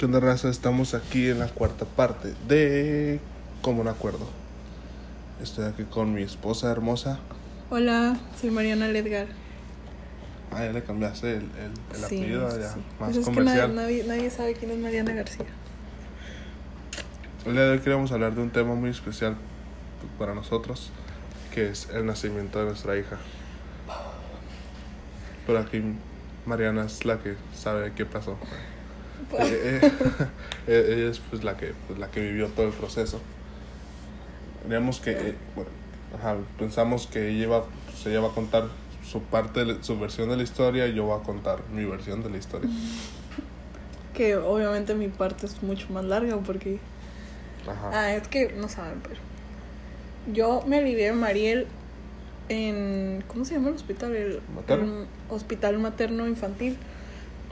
¿Qué onda, raza? Estamos aquí en la cuarta parte de Como un Acuerdo. Estoy aquí con mi esposa hermosa. Hola, soy Mariana Ledgar. Ah, ya le cambiaste el, el, el Sí, apellido, ya, sí. más Pues es que comercial. nadie, nadie, sabe quién es Mariana García. El día de hoy queríamos hablar de un tema muy especial para nosotros, que es el nacimiento de nuestra hija. Pero aquí Mariana es la que sabe qué pasó. Eh, eh, eh, ella es pues la que pues, la que vivió todo el proceso. Digamos que bueno, ajá, pensamos que ella iba, pues, ella va a contar su parte, su versión de la historia y yo voy a contar mi versión de la historia. Que obviamente mi parte es mucho más larga porque... Ajá. Ah, es que no saben, pero... Yo me alivié de Mariel en... ¿Cómo se llama el hospital? El, ¿Materno? el Hospital Materno Infantil.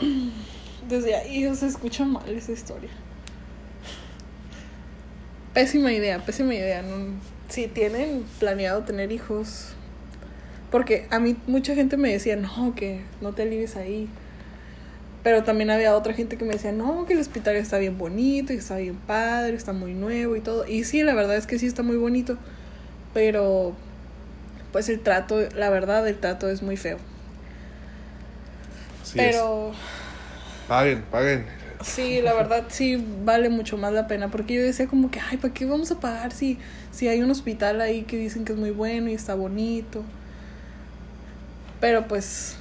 Desde ahí se escucha mal esa historia. Pésima idea, pésima idea. No, si tienen planeado tener hijos... Porque a mí mucha gente me decía, no, que no te alivies ahí. Pero también había otra gente que me decía, no, que el hospital está bien bonito y está bien padre, está muy nuevo y todo. Y sí, la verdad es que sí está muy bonito. Pero, pues el trato, la verdad, el trato es muy feo. Así es. Paguen, paguen. sí, la verdad, sí vale mucho más la pena. Porque yo decía como que, ay, ¿para qué vamos a pagar si, si hay un hospital ahí que dicen que es muy bueno y está bonito? Pero pues,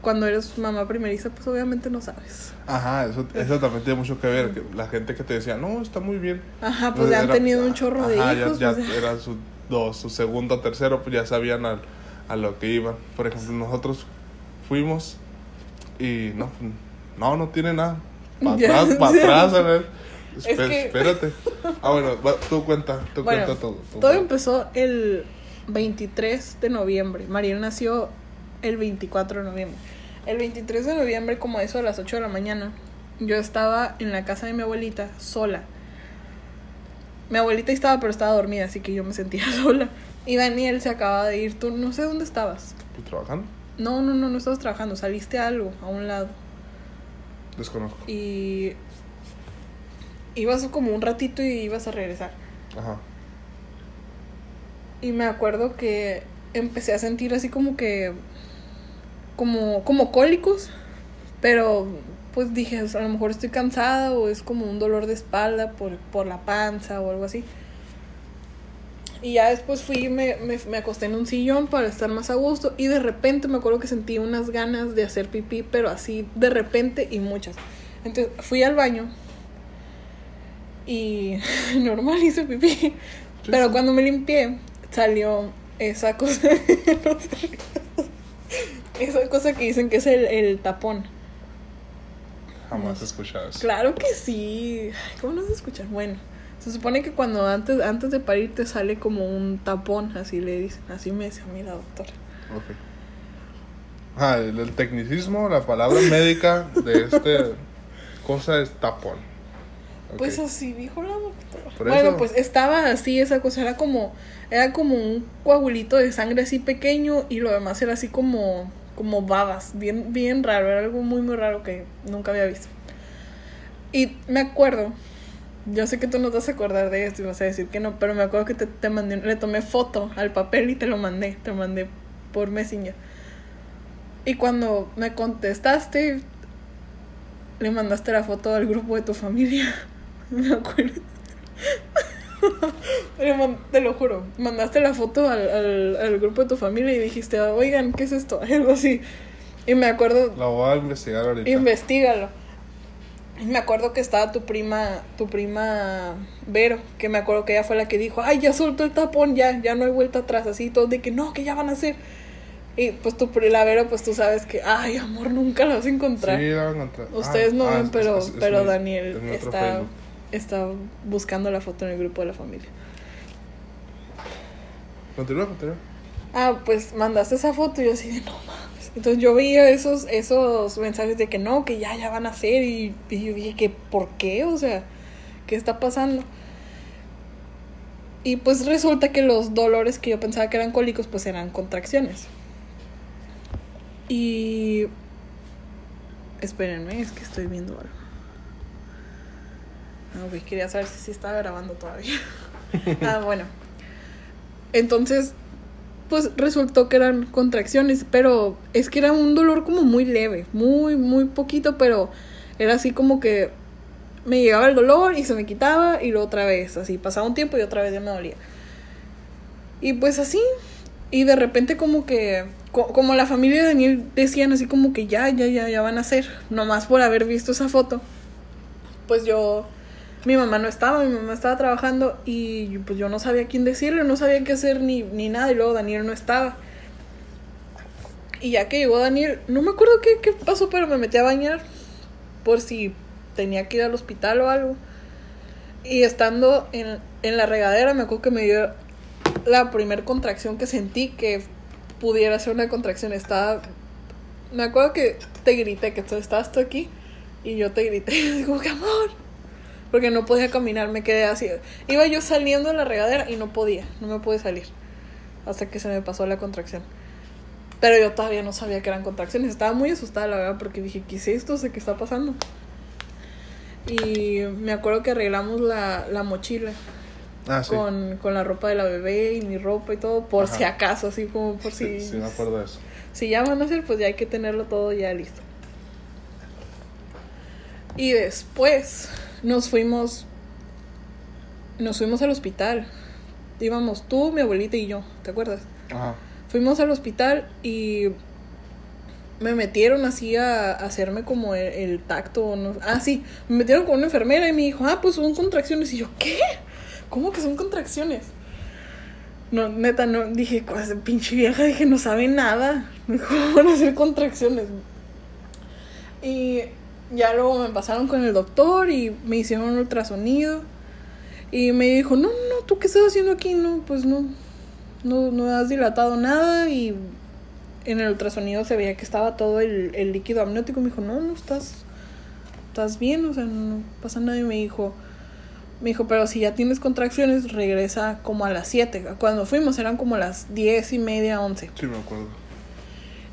cuando eres mamá primeriza, pues obviamente no sabes. Ajá, eso, eso también tiene mucho que ver. que la gente que te decía, no, está muy bien. Ajá, pues ya han tenido un chorro de hijos. Ya, ya pues, ya- era su, dos, su segundo, tercero, pues ya sabían al- a lo que iban. Por ejemplo, nosotros fuimos y no, no, no tiene nada. Para atrás, para atrás, a ver. Es Espe- que- Espérate. Ah, bueno, tú cuenta, tú Bueno, cuenta todo. tú Todo cuenta. empezó el 23 de noviembre. Mariel nació el 24 de noviembre. El 23 de noviembre, como eso a las 8 de la mañana, yo estaba en la casa de mi abuelita sola. Mi abuelita estaba, pero estaba dormida, así que yo me sentía sola. Y Daniel se acaba de ir. Tú no sé dónde estabas. ¿Tú trabajando? No, no, no, no estabas trabajando. Saliste a algo, a un lado. Desconozco. Y ibas como un ratito y ibas a regresar. Ajá. Y me acuerdo que empecé a sentir así como que. como, como cólicos. Pero pues dije, sea, a lo mejor estoy cansada o es como un dolor de espalda por, por la panza o algo así. Y ya después fui y me, me, me acosté en un sillón para estar más a gusto. Y de repente me acuerdo que sentí unas ganas de hacer pipí, pero así de repente y muchas. Entonces fui al baño y normal hice pipí. Pero cuando me limpié, salió esa cosa. esa cosa que dicen que es el, el tapón. Jamás he escuchado eso. Claro que sí. ¿Cómo no se escuchan? Bueno, se supone que cuando antes, antes de parir te sale como un tapón, así le dicen. Así me decía a mí la doctora. Ok. Ah, el, el tecnicismo, la palabra médica de este cosa es tapón. Pues así dijo la doctora. Por bueno, eso- pues estaba así esa cosa, era como, era como un coagulito de sangre así pequeño y lo demás era así como, como babas, bien, bien raro, era algo muy muy raro que nunca había visto. Y me acuerdo, yo sé que tú no te vas a acordar de esto y vas a decir que no, pero me acuerdo que te, te mandé, le tomé foto al papel y te lo mandé, te mandé por Messenger. Y cuando me contestaste, le mandaste la foto al grupo de tu familia. Me acuerdo. Te lo juro. Mandaste la foto al, al, al grupo de tu familia y dijiste, oigan, ¿qué es esto? Algo así. Y me acuerdo, La voy a investigar ahorita. investigalo. Y me acuerdo que estaba tu prima, tu prima Vero, que me acuerdo que ella fue la que dijo, ay, ya soltó el tapón, ya, ya no hay vuelta atrás, así, todos de que no, que ya van a hacer. Y pues tu la Vero, pues tú sabes que, ay, amor, nunca la vas a encontrar. Sí, la voy a encontrar. Ustedes Ah, no ah, ven, pero, es- es pero Daniel es mi otro está, está buscando la foto en el grupo de la familia. Continúa, continúa. Ah, pues mandaste esa foto y yo así de no mames. Entonces yo veía esos, esos mensajes de que no, que ya, ya van a hacer y, y yo dije que ¿por qué? O sea, ¿qué está pasando? Y pues resulta que los dolores que yo pensaba que eran cólicos pues eran contracciones. Y... Espérenme, es que estoy viendo algo. Ah, ok, quería saber si sí estaba grabando todavía. ah, bueno. Entonces, pues resultó que eran contracciones, pero es que era un dolor como muy leve, muy, muy poquito, pero era así como que me llegaba el dolor y se me quitaba y luego otra vez, así pasaba un tiempo y otra vez ya me dolía. Y pues así, y de repente como que, como la familia de Daniel decían así como que ya, ya, ya, ya van a hacer, nomás por haber visto esa foto, pues yo mi mamá no estaba, mi mamá estaba trabajando y pues yo no sabía quién decirle, no sabía qué hacer ni, ni nada y luego Daniel no estaba. Y ya que llegó Daniel, no me acuerdo qué, qué pasó, pero me metí a bañar por si tenía que ir al hospital o algo. Y estando en, en la regadera, me acuerdo que me dio la primer contracción que sentí que pudiera ser una contracción. Estaba. Me acuerdo que te grité, que tú estabas tú aquí. Y yo te grité, digo, que amor, porque no podía caminar, me quedé así. Iba yo saliendo de la regadera y no podía, no me pude salir. Hasta que se me pasó la contracción. Pero yo todavía no sabía que eran contracciones. Estaba muy asustada, la verdad, porque dije, ¿qué es esto? ¿Qué está pasando? Y me acuerdo que arreglamos la, la mochila. Ah, sí. Con, con la ropa de la bebé y mi ropa y todo, por si acaso, así como por si... Sí, sí, me acuerdo de eso. Si ya van a hacer, pues ya hay que tenerlo todo ya listo. Y después nos fuimos nos fuimos al hospital. Íbamos tú, mi abuelita y yo, ¿te acuerdas? Ajá. Fuimos al hospital y me metieron así a, hacerme como el, tacto. No, ah, sí, me metieron con una enfermera y me dijo, ah, pues son contracciones. Y yo, ¿qué? ¿Cómo que son contracciones? No, neta, no, dije, pinche vieja, dije, no sabe nada. ¿Cómo van a hacer contracciones? Y ya luego me pasaron con el doctor y me hicieron un ultrasonido. Y me dijo, no, no, ¿tú qué estás haciendo aquí? No, pues no, no, no has dilatado nada. Y en el ultrasonido se veía que estaba todo el, el líquido amniótico. Me dijo, no, no, estás, estás bien, o sea, no pasa nada. Y me dijo, me dijo, pero si ya tienes contracciones, regresa como a las 7. Cuando fuimos eran como las 10 y media, 11. Sí, me acuerdo.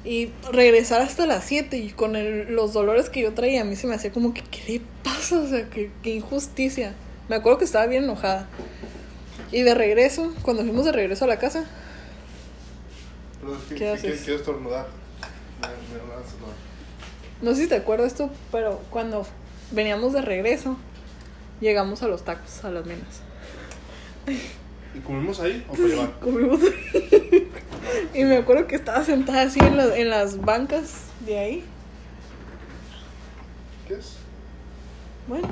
Y regresar hasta las 7 y con el, los dolores que yo traía, a mí se me hacía como que, ¿qué le pasa? O sea, qué, qué injusticia. Me acuerdo que estaba bien enojada. Y de regreso, cuando fuimos de regreso a la casa. Pero es que, ¿Qué haces? Quiero estornudar. Me, me van a estornudar. No sé si te acuerdas tú, pero cuando veníamos de regreso, llegamos a los tacos, a las menas. ¿Y comimos ahí o para llevar? Comimos Y me acuerdo que estaba sentada así en, la- en las bancas de ahí. ¿Qué es? Bueno,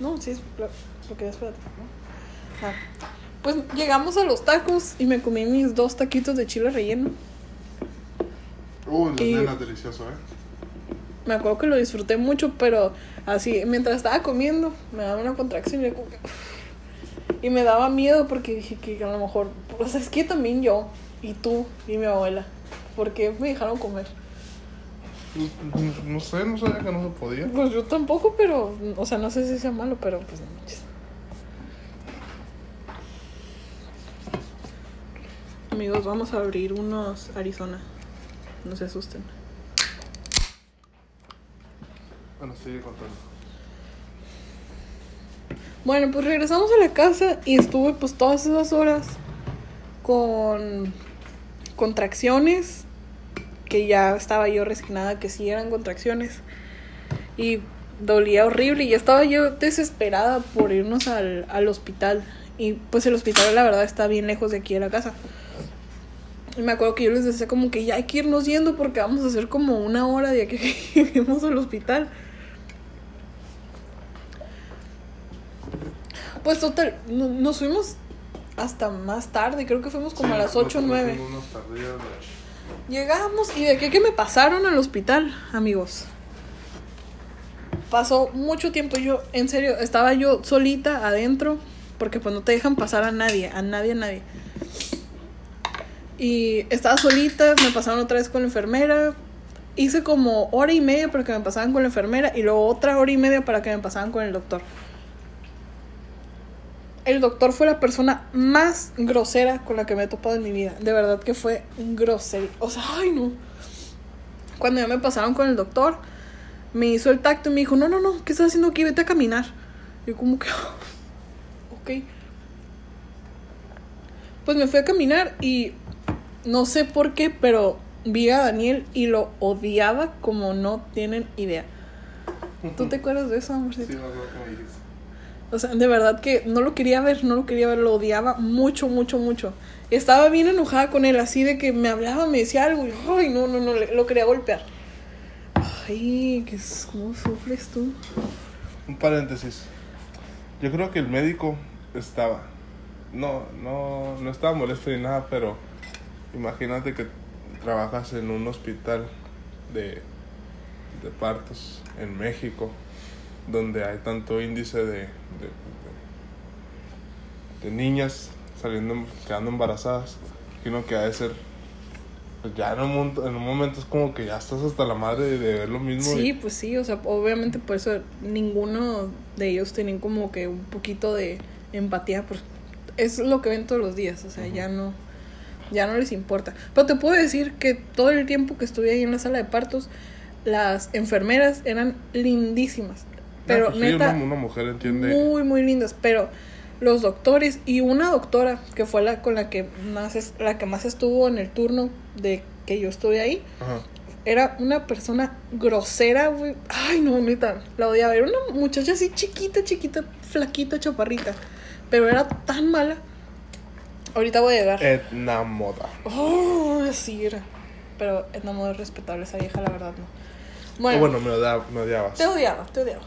no, sí, es lo, lo que espérate. Ah, Pues llegamos a los tacos y me comí mis dos taquitos de chile relleno. Uy, Y- nenas, delicioso, ¿eh? Me acuerdo que lo disfruté mucho, pero así, mientras estaba comiendo, me daba una contracción y, yo como que- y me daba miedo porque dije que a lo mejor, o sea, es que también yo, y tú, y mi abuela, porque me dejaron comer. No, no- no sé, no sabía que no se podía. Pues yo tampoco, pero, o sea, no sé si sea malo, pero pues no manches. Amigos, vamos a abrir unos Arizona. No se asusten. Bueno, sigue contando. Bueno, pues regresamos a la casa y estuve pues todas esas horas con contracciones, que ya estaba yo resignada que sí eran contracciones y dolía horrible y estaba yo desesperada por irnos al, al hospital y pues el hospital la verdad está bien lejos de aquí de la casa. Y me acuerdo que yo les decía como que ya hay que irnos yendo porque vamos a hacer como una hora de aquí que lleguemos al hospital. Pues total, no- nos fuimos hasta más tarde, creo que fuimos como a las 8 o nosotros 9. fuimos unos tardías de- Llegamos y de qué que me pasaron al hospital, amigos. Pasó mucho tiempo, yo, en serio, estaba yo solita adentro, porque pues no te dejan pasar a nadie, a nadie, a nadie. Y estaba solita, me pasaron otra vez con la enfermera. Hice como hora y media para que me pasaran con la enfermera y luego otra hora y media para que me pasaran con el doctor. El doctor fue la persona más grosera con la que me he topado en mi vida. De verdad que fue grosero. O sea, ay no. Cuando ya me pasaron con el doctor, me hizo el tacto y me dijo, no, no, no, ¿qué estás haciendo aquí? Vete a caminar. Yo como que, ok. Pues me fui a caminar y no sé por qué, pero vi a Daniel y lo odiaba como no tienen idea. ¿Tú te acuerdas de eso, amorcito? Sí, que me dijiste. O sea, de verdad que no lo quería ver, no lo quería ver, lo odiaba mucho, mucho, mucho. Estaba bien enojada con él, así de que me hablaba, me decía algo y, ay, no, no, no, lo quería golpear. Ay, que ¿cómo sufres tú? Un paréntesis. Yo creo que el médico estaba. No, no, no estaba molesto ni nada, pero imagínate que trabajas en un hospital de, de partos en México, donde hay tanto índice de, de, de- de niñas saliendo, quedando embarazadas, que ha de ser. pues ya en un, momento, en un momento es como que ya estás hasta la madre de, de ver lo mismo. y- Sí, pues sí, o sea, obviamente por eso ninguno de ellos tenían como que un poquito de empatía, pues es lo que ven todos los días, o sea, ya no, ya no les importa. Pero te puedo decir que todo el tiempo que estuve ahí en la sala de partos, las enfermeras eran lindísimas, pero Ah, pues sí, neta, una, una mujer entiende. muy, muy lindas, pero los doctores y una doctora que fue la con la que más es- la que más estuvo en el turno de que yo estuve ahí, Ajá. era una persona grosera, güey. Ay, no, neta, la odiaba. Era una muchacha así chiquita, chiquita, flaquita, chaparrita. Pero era tan mala. Ahorita voy a llegar. Etna Moda. Oh, sí era. Pero es no muy respetable esa vieja, la verdad, no. Bueno, Bueno, bueno me, odia- me odiabas. te odiaba, te odiaba.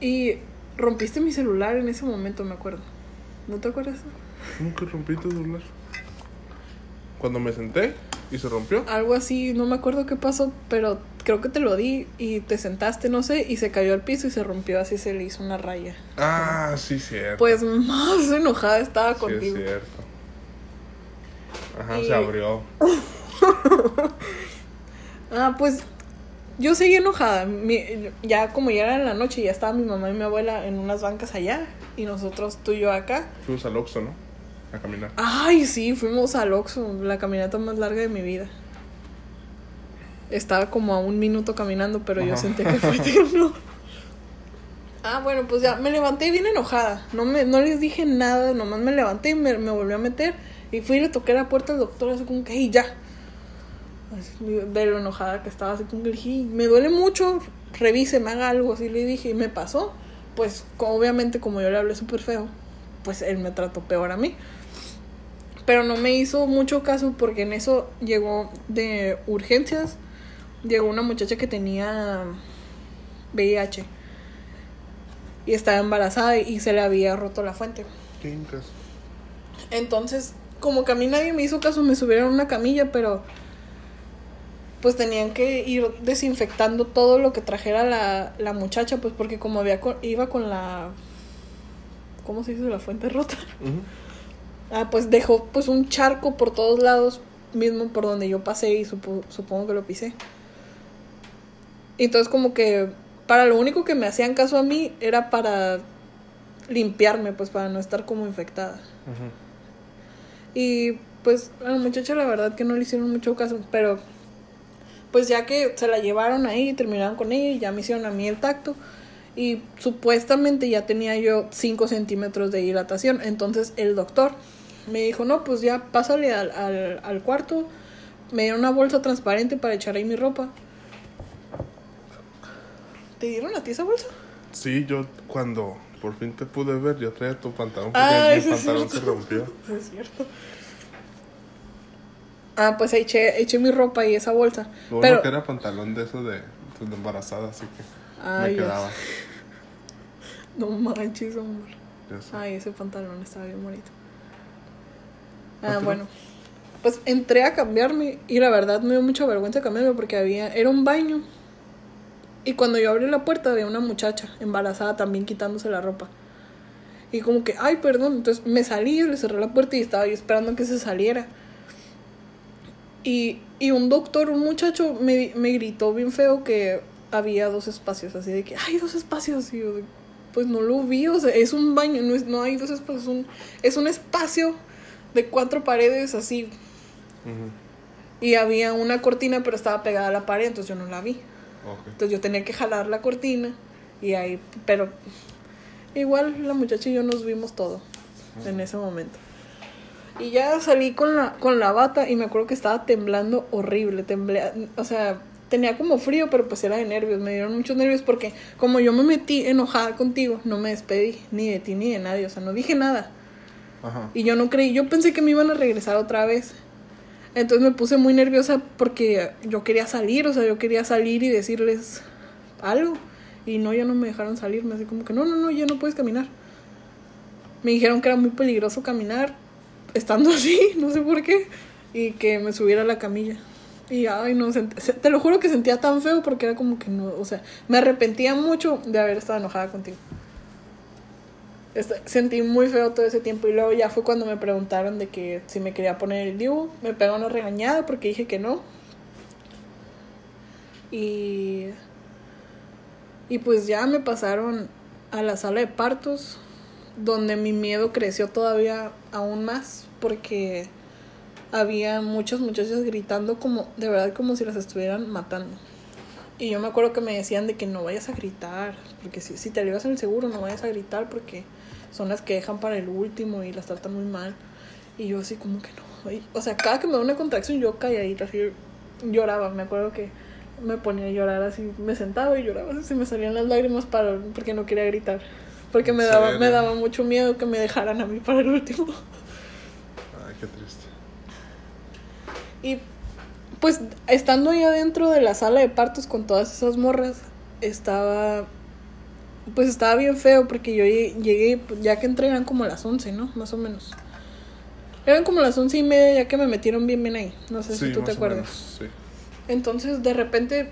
Y rompiste mi celular en ese momento, me acuerdo. ¿No te acuerdas? ¿Cómo que rompí tu celular? Cuando me senté y se rompió. Algo así, no me acuerdo qué pasó, pero creo que te lo di y te sentaste, no sé, y se cayó al piso y se rompió, así se le hizo una raya. Ah, sí, cierto. Pues más enojada estaba sí, contigo. es cierto. Ajá, Y- se abrió. Ah, pues yo seguí enojada. Mi- ya como ya era en la noche, ya estaba mi mamá y mi abuela en unas bancas allá y nosotros tú y yo acá. Fuimos al Oxxo, ¿no? A caminar. Ay, sí, fuimos al Oxxo, la caminata más larga de mi vida. Estaba como a un minuto caminando, pero yo Ajá. sentí que fue eterno. Ah, bueno, pues ya me levanté bien enojada. No me no les dije nada, nomás me levanté y me, me volví a meter. Y fui y le toqué la puerta al doctor, así como que, "Ey, ya. De lo enojada que estaba, así como le dije, me duele mucho, revise, me haga algo. Así le dije, y me pasó. Pues, obviamente, como yo le hablé súper feo, pues él me trató peor a mí. Pero no me hizo mucho caso porque en eso llegó de urgencias. Llegó una muchacha que tenía VIH. Y estaba embarazada y se le había roto la fuente. Entonces, como que a mí nadie me hizo caso, me subieron a una camilla, pero pues tenían que ir desinfectando todo lo que trajera la, la muchacha, pues porque como había iba con la ¿cómo se dice? la fuente rota. Ah, pues dejó pues un charco por todos lados, mismo por donde yo pasé y supo- supongo que lo pisé. Y entonces como que para lo único que me hacían caso a mí era para limpiarme, pues para no estar como infectada. Y pues a la muchacha la verdad que no le hicieron mucho caso, pero pues ya que se la llevaron ahí, terminaron con ella y ya me hicieron a mí el tacto. Y supuestamente ya tenía yo 5 centímetros de dilatación. Entonces el doctor me dijo, no, pues ya pásale al, al, al cuarto. Me dieron una bolsa transparente para echar ahí mi ropa. ¿Te dieron a ti esa bolsa? Sí, yo cuando por fin te pude ver, yo traía tu pantalón porque Ah, mi pantalón se rompió. Es cierto. Ah, pues eché, eché mi ropa y esa bolsa. Lo bueno Pero, que era pantalón de eso de, pues, de embarazada, así que Ay, me ya quedaba. no manches, amor. Ay, ese pantalón estaba bien bonito. Ah, ¿Otro? bueno. Pues entré a cambiarme y la verdad me dio mucha vergüenza cambiarme porque había era un baño. Y cuando yo abrí la puerta había una muchacha embarazada también quitándose la ropa. Y como que, ay, perdón, entonces me salí, le cerré la puerta y estaba yo esperando que se saliera. Y, y un doctor, un muchacho, me, me gritó bien feo que había dos espacios, así de que, hay dos espacios. Y yo, pues no lo vi, o sea, es un baño, no, es, no hay dos espacios, es un, es un espacio de cuatro paredes así. Y había una cortina, pero estaba pegada a la pared, entonces yo no la vi. Entonces yo tenía que jalar la cortina Y ahí, pero igual la muchacha y yo nos vimos todo en ese momento. Y ya salí con la, con la bata y me acuerdo que estaba temblando horrible, temblé, o sea, tenía como frío, pero pues era de nervios, me dieron muchos nervios porque como yo me metí enojada contigo, no me despedí ni de ti ni de nadie, o sea, no dije nada. Ajá. Y yo no creí, yo pensé que me iban a regresar otra vez. Entonces me puse muy nerviosa porque yo quería salir, o sea, yo quería salir y decirles algo. Y no, ya no me dejaron salir, me así como que no, no, no, ya no puedes caminar. Me dijeron que era muy peligroso caminar estando así, no sé por qué, y que me subiera a la camilla. Y ay, no, te lo juro que sentía tan feo porque era como que no, o sea, me arrepentía mucho de haber estado enojada contigo. Est- Sentí muy feo todo ese tiempo y luego ya fue cuando me preguntaron de que si me quería poner el DIU, me pegó una regañada porque dije que no. Y y pues ya me pasaron a la sala de partos donde mi miedo creció todavía aún más porque había muchas muchachas gritando como de verdad como si las estuvieran matando. Y yo me acuerdo que me decían de que no vayas a gritar, porque si, si te llevas en el seguro no vayas a gritar porque son las que dejan para el último y las tratan muy mal. Y yo así como que no. o sea, cada que me da una contracción yo calladita, así lloraba. Me acuerdo que me ponía a llorar así, me sentaba y lloraba, así me salían las lágrimas para, porque no quería gritar. Porque me ¿En daba, me daba mucho miedo que me dejaran a mí para el último. Ay, qué triste. Y pues estando ahí adentro de la sala de partos con todas esas morras, estaba pues estaba bien feo porque yo llegué, ya que entré eran como las 11, ¿no? Más o menos. Eran como las once y media ya que me metieron bien bien ahí. No sé si tú te acuerdas. menos, Sí. Entonces, de repente,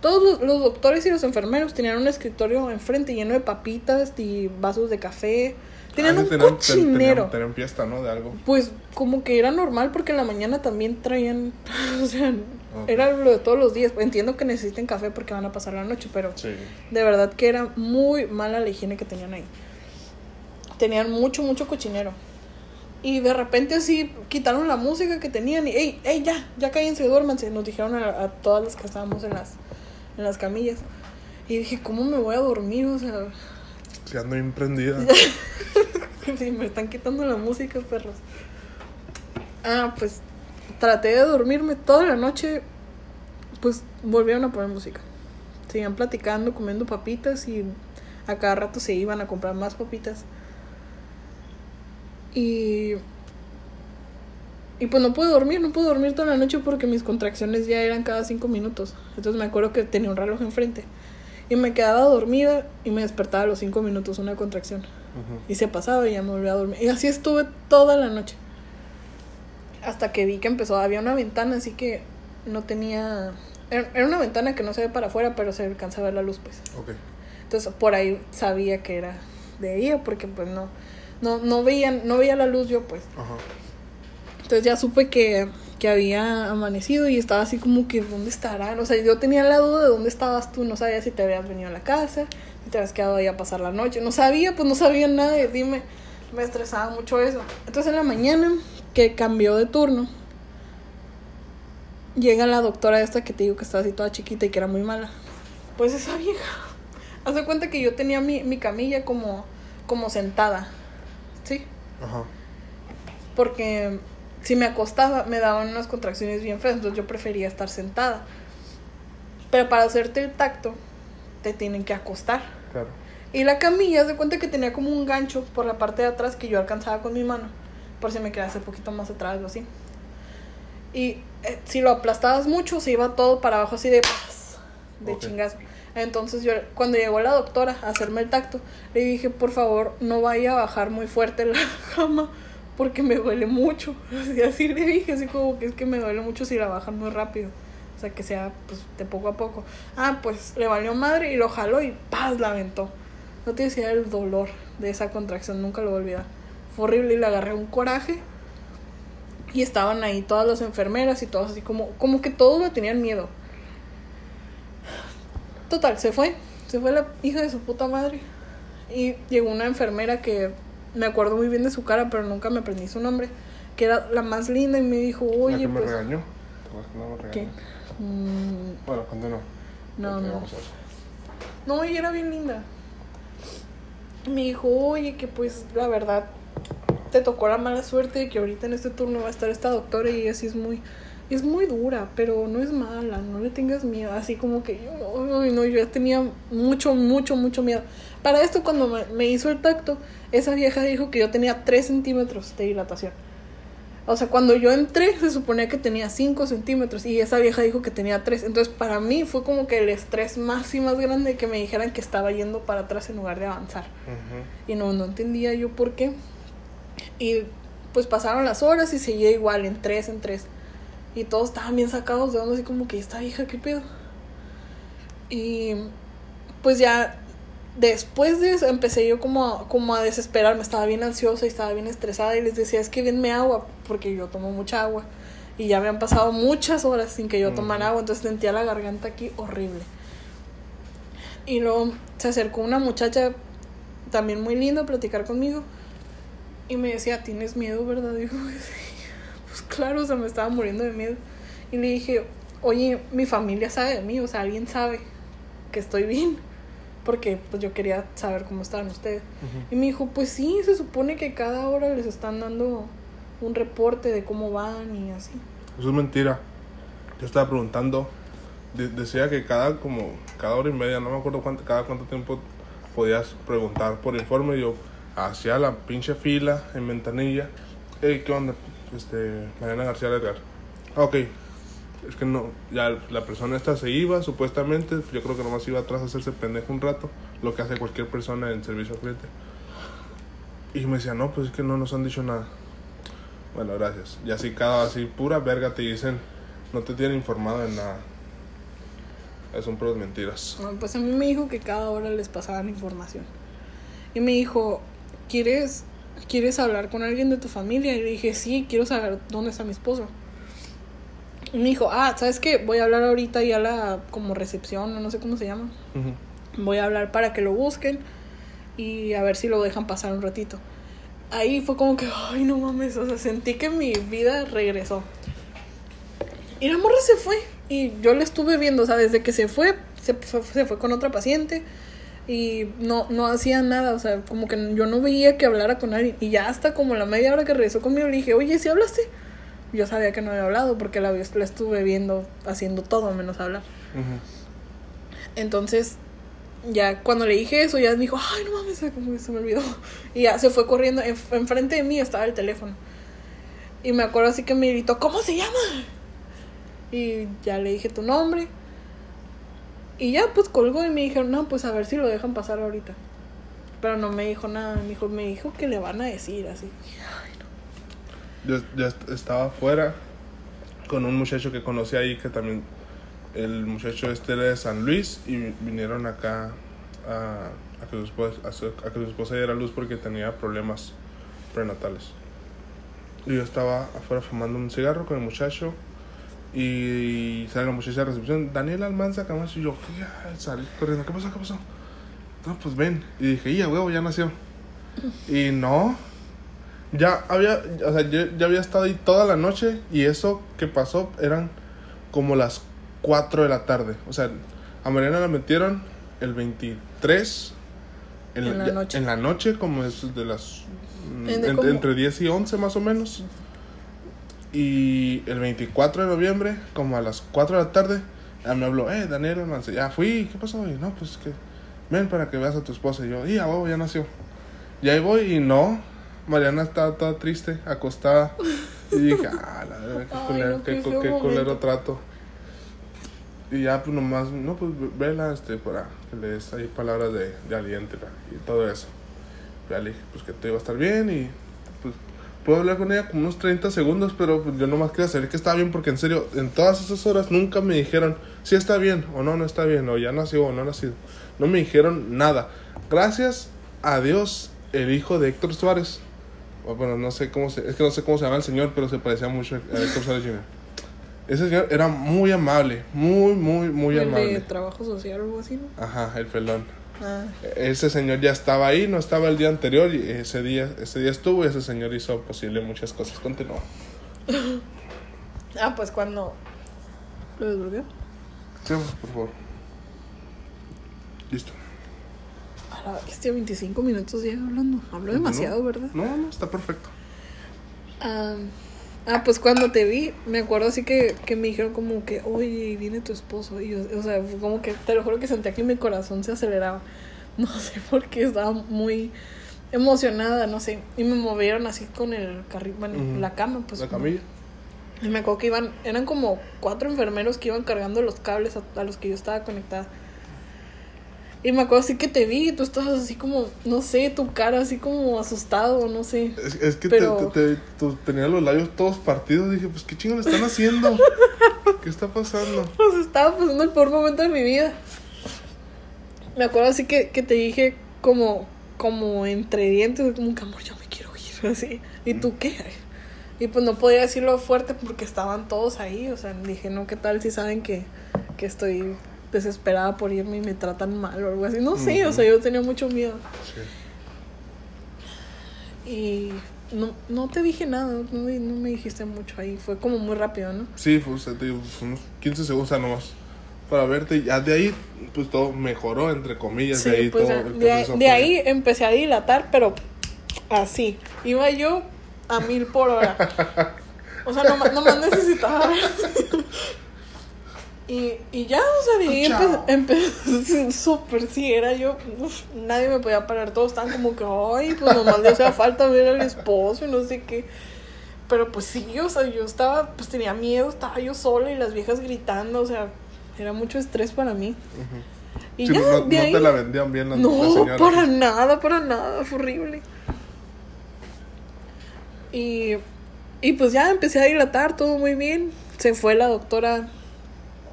todos los, los doctores y los enfermeros tenían un escritorio enfrente lleno de papitas y vasos de café. Tenían Ah, un tenían- ten- cochinero. Tenían, tenían fiesta, ¿no? De algo. Pues como que era normal porque en la mañana también traían, o sea, era lo de todos los días. Entiendo que necesiten café porque van a pasar la noche, pero Sí. de verdad que era muy mala la higiene que tenían ahí. Tenían mucho, mucho cochinero. Y de repente así quitaron la música que tenían y, ey, ey, ya, ya cállense, duérmanse. Nos dijeron a, a todas las que estábamos en las, en las camillas. Y dije, ¿cómo me voy a dormir? O sea, Sí, ando bien prendida. Sí, me están quitando la música, perros. Ah, pues traté de dormirme toda la noche. Pues volvieron a poner música. Seguían platicando, comiendo papitas y a cada rato se iban a comprar más papitas. Y. Y pues no pude dormir, no pude dormir toda la noche porque mis contracciones ya eran cada cinco minutos. Entonces me acuerdo que tenía un reloj enfrente. Y me quedaba dormida y me despertaba a los cinco minutos una contracción. Ujú. Y se pasaba y ya me volvía a dormir. Y así estuve toda la noche. Hasta que vi que empezó, había una ventana, así que no tenía... Era era una ventana que no se ve para afuera, pero se alcanza a ver la luz, pues. Ok. Entonces por ahí sabía que era de día, porque pues no, no, no, veía, no veía la luz yo, pues. Ajá. Entonces ya supe que, que había amanecido y estaba así como que, ¿dónde estarán? O sea, yo tenía la duda de dónde estabas tú, no sabía si te habías venido a la casa, si te habías quedado ahí a pasar la noche, no sabía, pues no sabía nada, y dime, me estresaba mucho eso. Entonces en la mañana, que cambió de turno, llega la doctora esta que te digo que estaba así toda chiquita y que era muy mala. Pues esa vieja, hace cuenta que yo tenía mi, mi camilla como, como sentada, ¿sí? Ajá. porque si me acostaba me daban unas contracciones bien feas, entonces yo prefería estar sentada. Pero para hacerte el tacto, te tienen que acostar. Claro. Y la camilla, se cuenta que tenía como un gancho por la parte de atrás que yo alcanzaba con mi mano, por si me quedase un poquito más atrás o así. Y eh, si lo aplastabas mucho, se iba todo para abajo así de de Ok. chingazo. Entonces yo, cuando llegó la doctora a hacerme el tacto, le dije, por favor, no vaya a bajar muy fuerte la cama, porque me duele mucho. Así, así le dije, así como que es que me duele mucho si la bajan muy rápido. O sea, que sea pues de poco a poco. Ah, pues le valió madre y lo jaló y ¡paz! la aventó. No te decía el dolor de esa contracción, nunca lo voy a olvidar. Fue horrible y le agarré un coraje. Y estaban ahí todas las enfermeras y todos así como, como que todos me tenían miedo. Total, se fue. Se fue la hija de su puta madre. Y llegó una enfermera que me acuerdo muy bien de su cara, pero nunca me aprendí su nombre. Que era la más linda y me dijo, la oye, que me pues... regañó. ¿Te acuerdas que no me regañó? ¿Qué? Mm, Bueno, continúa. No, no. ver. No, ella era bien linda. Me dijo, oye, que pues la verdad te tocó la mala suerte de que ahorita en este turno va a estar esta doctora y ella sí es muy, es muy dura, pero no es mala, no le tengas miedo. Así como que yo, no, yo ya tenía mucho, mucho, mucho miedo. Para esto, cuando me, me hizo el tacto, esa vieja dijo que yo tenía 3 centímetros de dilatación. O sea, cuando yo entré se suponía que tenía 5 centímetros y esa vieja dijo que tenía 3. Entonces para mí fue como que el estrés más y más grande que me dijeran que estaba yendo para atrás en lugar de avanzar. Y no, no entendía yo por qué. Y pues pasaron las horas y seguía igual, en 3, en 3. Y todos estaban bien sacados de onda, así como que esta vieja, ¿qué pedo? Y pues ya después de eso empecé yo como a, como a desesperarme, estaba bien ansiosa y estaba bien estresada y les decía, es que denme agua, porque yo tomo mucha agua. Y ya habían pasado muchas horas sin que yo tomara agua, entonces sentía la garganta aquí horrible. Y luego se acercó una muchacha también muy linda a platicar conmigo y me decía, ¿tienes miedo, verdad? pues claro, o sea, me estaba muriendo de miedo. Y le dije, oye, mi familia sabe de mí, o sea, alguien sabe que estoy bien. Porque pues yo quería saber cómo estaban ustedes. Y me dijo, pues sí, se supone que cada hora les están dando un reporte de cómo van y así. Eso es mentira. Yo estaba preguntando, de- decía que cada como cada hora y media, no me acuerdo cuánto, cada cuánto tiempo podías preguntar por informe. Yo hacía la pinche fila en ventanilla. Hey, ¿qué onda? Este, Mariana García Edgar. Ah, ok. Es que no, ya la persona esta se iba, supuestamente. Yo creo que nomás iba atrás a hacerse pendejo un rato. Lo que hace cualquier persona en servicio al cliente. Y me decía, no, pues es que no nos han dicho nada. Bueno, gracias. Y así cada, así pura verga te dicen, no te tienen informado de nada. Son puras mentiras. Bueno, pues a mí me dijo que cada hora les pasaban información. Y me dijo, ¿quieres, ¿quieres hablar con alguien de tu familia? Y le dije, sí, quiero saber dónde está mi esposo. Y me dijo, ah, ¿sabes qué? Voy a hablar ahorita ya a la como recepción, no sé cómo se llama. Voy a hablar para que lo busquen y a ver si lo dejan pasar un ratito. Ahí fue como que, ay, no mames, o sea, sentí que mi vida regresó. Y la morra se fue. Y yo la estuve viendo, o sea, desde que se fue, se fue, se fue con otra paciente. Y no, no hacía nada, o sea, como que yo no veía que hablara con alguien. Y ya hasta como la media hora que regresó conmigo, le dije, oye, ¿sí hablaste? Yo sabía que no había hablado porque la, la estuve viendo haciendo todo menos hablar. Entonces, ya cuando le dije eso, ya me dijo, ay, no mames, como que se me olvidó. Y ya se fue corriendo, en, enfrente de mí estaba el teléfono. Y me acuerdo así que me gritó, ¿cómo se llama? Y ya le dije tu nombre. Y ya pues colgó y me dijeron, no, pues a ver si lo dejan pasar ahorita. Pero no me dijo nada, me dijo, me dijo que le van a decir así. Yo, yo est- estaba afuera con un muchacho que conocí ahí que también el muchacho este era de San Luis y vinieron acá a, a que, su esposa, a, su- a que su esposa diera luz porque tenía problemas prenatales. Y yo estaba afuera fumando un cigarro con el muchacho y sale la muchacha de recepción, Daniel Almanza Camacho y yo, ¿qué? Ah, salí corriendo, ¿qué pasó? ¿Qué pasó? No, pues ven. Y dije, ya, huevo, ya nació. Y no, ya había, o sea, yo ya había estado ahí toda la noche y eso que pasó eran como las 4 de la tarde. O sea, a Mariana la metieron el 23 En la noche. En la noche, como es de las... ¿En de en- cómo? entre 10 y 11 más o menos. Y el 24 de noviembre, como a las 4 de la tarde, ya me habló, eh, Daniel Almanza, ya fui, ¿qué pasó? Y no, pues que, ven para que veas a tu esposa. Y yo, y a huevo, ya nació. Y ahí voy y no, Mariana estaba toda triste, acostada. Y dije, ah, la verdad, qué Ay, culero, no, qué, qué culero trato. Y ya, pues nomás, no, pues vela, este, para que le des ahí palabras de, de aliento y todo eso. Ya le dije, pues que todo iba a estar bien y, pues, puedo hablar con ella como unos 30 segundos, pero pues, yo nomás quería saber que estaba bien, porque en serio, en todas esas horas nunca me dijeron si está bien o no, no está bien, o ya nació o no ha nacido. No me dijeron nada. Gracias a Dios, el hijo de Héctor Suárez, bueno, no sé cómo se, es que no sé cómo se llama el señor, pero se parecía mucho a Héctor Suárez Jr. Ese señor era muy amable, muy, muy, muy el amable. de trabajo social o algo así, ¿no? Ajá, el pelón. Ah, Ese señor ya estaba ahí, no estaba el día anterior y ese día, ese día estuvo y ese señor hizo posible muchas cosas. Continúa. ah pues cuando lo desbloqueó. Sí, por favor. Listo. A la bestia, 25 minutos ya hablando. Hablo demasiado, No, ¿verdad? No, no, está perfecto. Ah, ah, pues cuando te vi, me acuerdo así que, que me dijeron como que, oye, viene tu esposo. Y yo, o sea, como que, te lo juro que sentía que mi corazón se aceleraba. No sé por qué, estaba muy emocionada, no sé. Y me movieron así con el carrito, bueno, Ujú. la cama, pues. la camilla. Y me acuerdo que iban, eran como cuatro enfermeros que iban cargando los cables a, a los que yo estaba conectada. Y me acuerdo así que te vi y tú estabas así como, no sé, tu cara así como asustado, no sé. Es, es que Pero- te, te, te- tú tenías los labios todos partidos. Dije, pues, ¿qué chingo le están haciendo? ¿Qué está pasando? Pues estaba pasando el peor momento de mi vida. Me acuerdo así que, que te dije como, como entre dientes, como que amor, yo me quiero ir, así. ¿Y tú qué? Y pues no podía decirlo fuerte porque estaban todos ahí. O sea, dije, no, ¿qué tal si saben que, que estoy desesperada por irme y me tratan mal o algo así? No sé, o sea, yo tenía mucho miedo. Sí. Y no, no te dije nada, no, no me dijiste mucho ahí. Fue como muy rápido, ¿no? Sí, fue, fue unos 15 segundos, nomás para verte. y Ya de ahí, pues todo mejoró, entre comillas. Sí, de ahí pues todo el de, ahí- de fue- ahí empecé a dilatar, pero así. Iba yo a mil por hora. O sea, nomás, nomás necesitaba. Y, y ya, o sea, de ahí Chao. empecé. Súper, sí, era yo. uf, nadie me podía parar. Todos estaban como que, ay, pues nomás le hacía falta ver al esposo y no sé qué. Pero pues sí, o sea, yo estaba, pues tenía miedo, estaba yo sola y las viejas gritando, o sea, era mucho estrés para mí. Y Sí, ya, no, de no ahí. te la vendían bien las, No, para nada, para nada, fue horrible. Y, y pues ya empecé a dilatar, todo muy bien. Se fue la doctora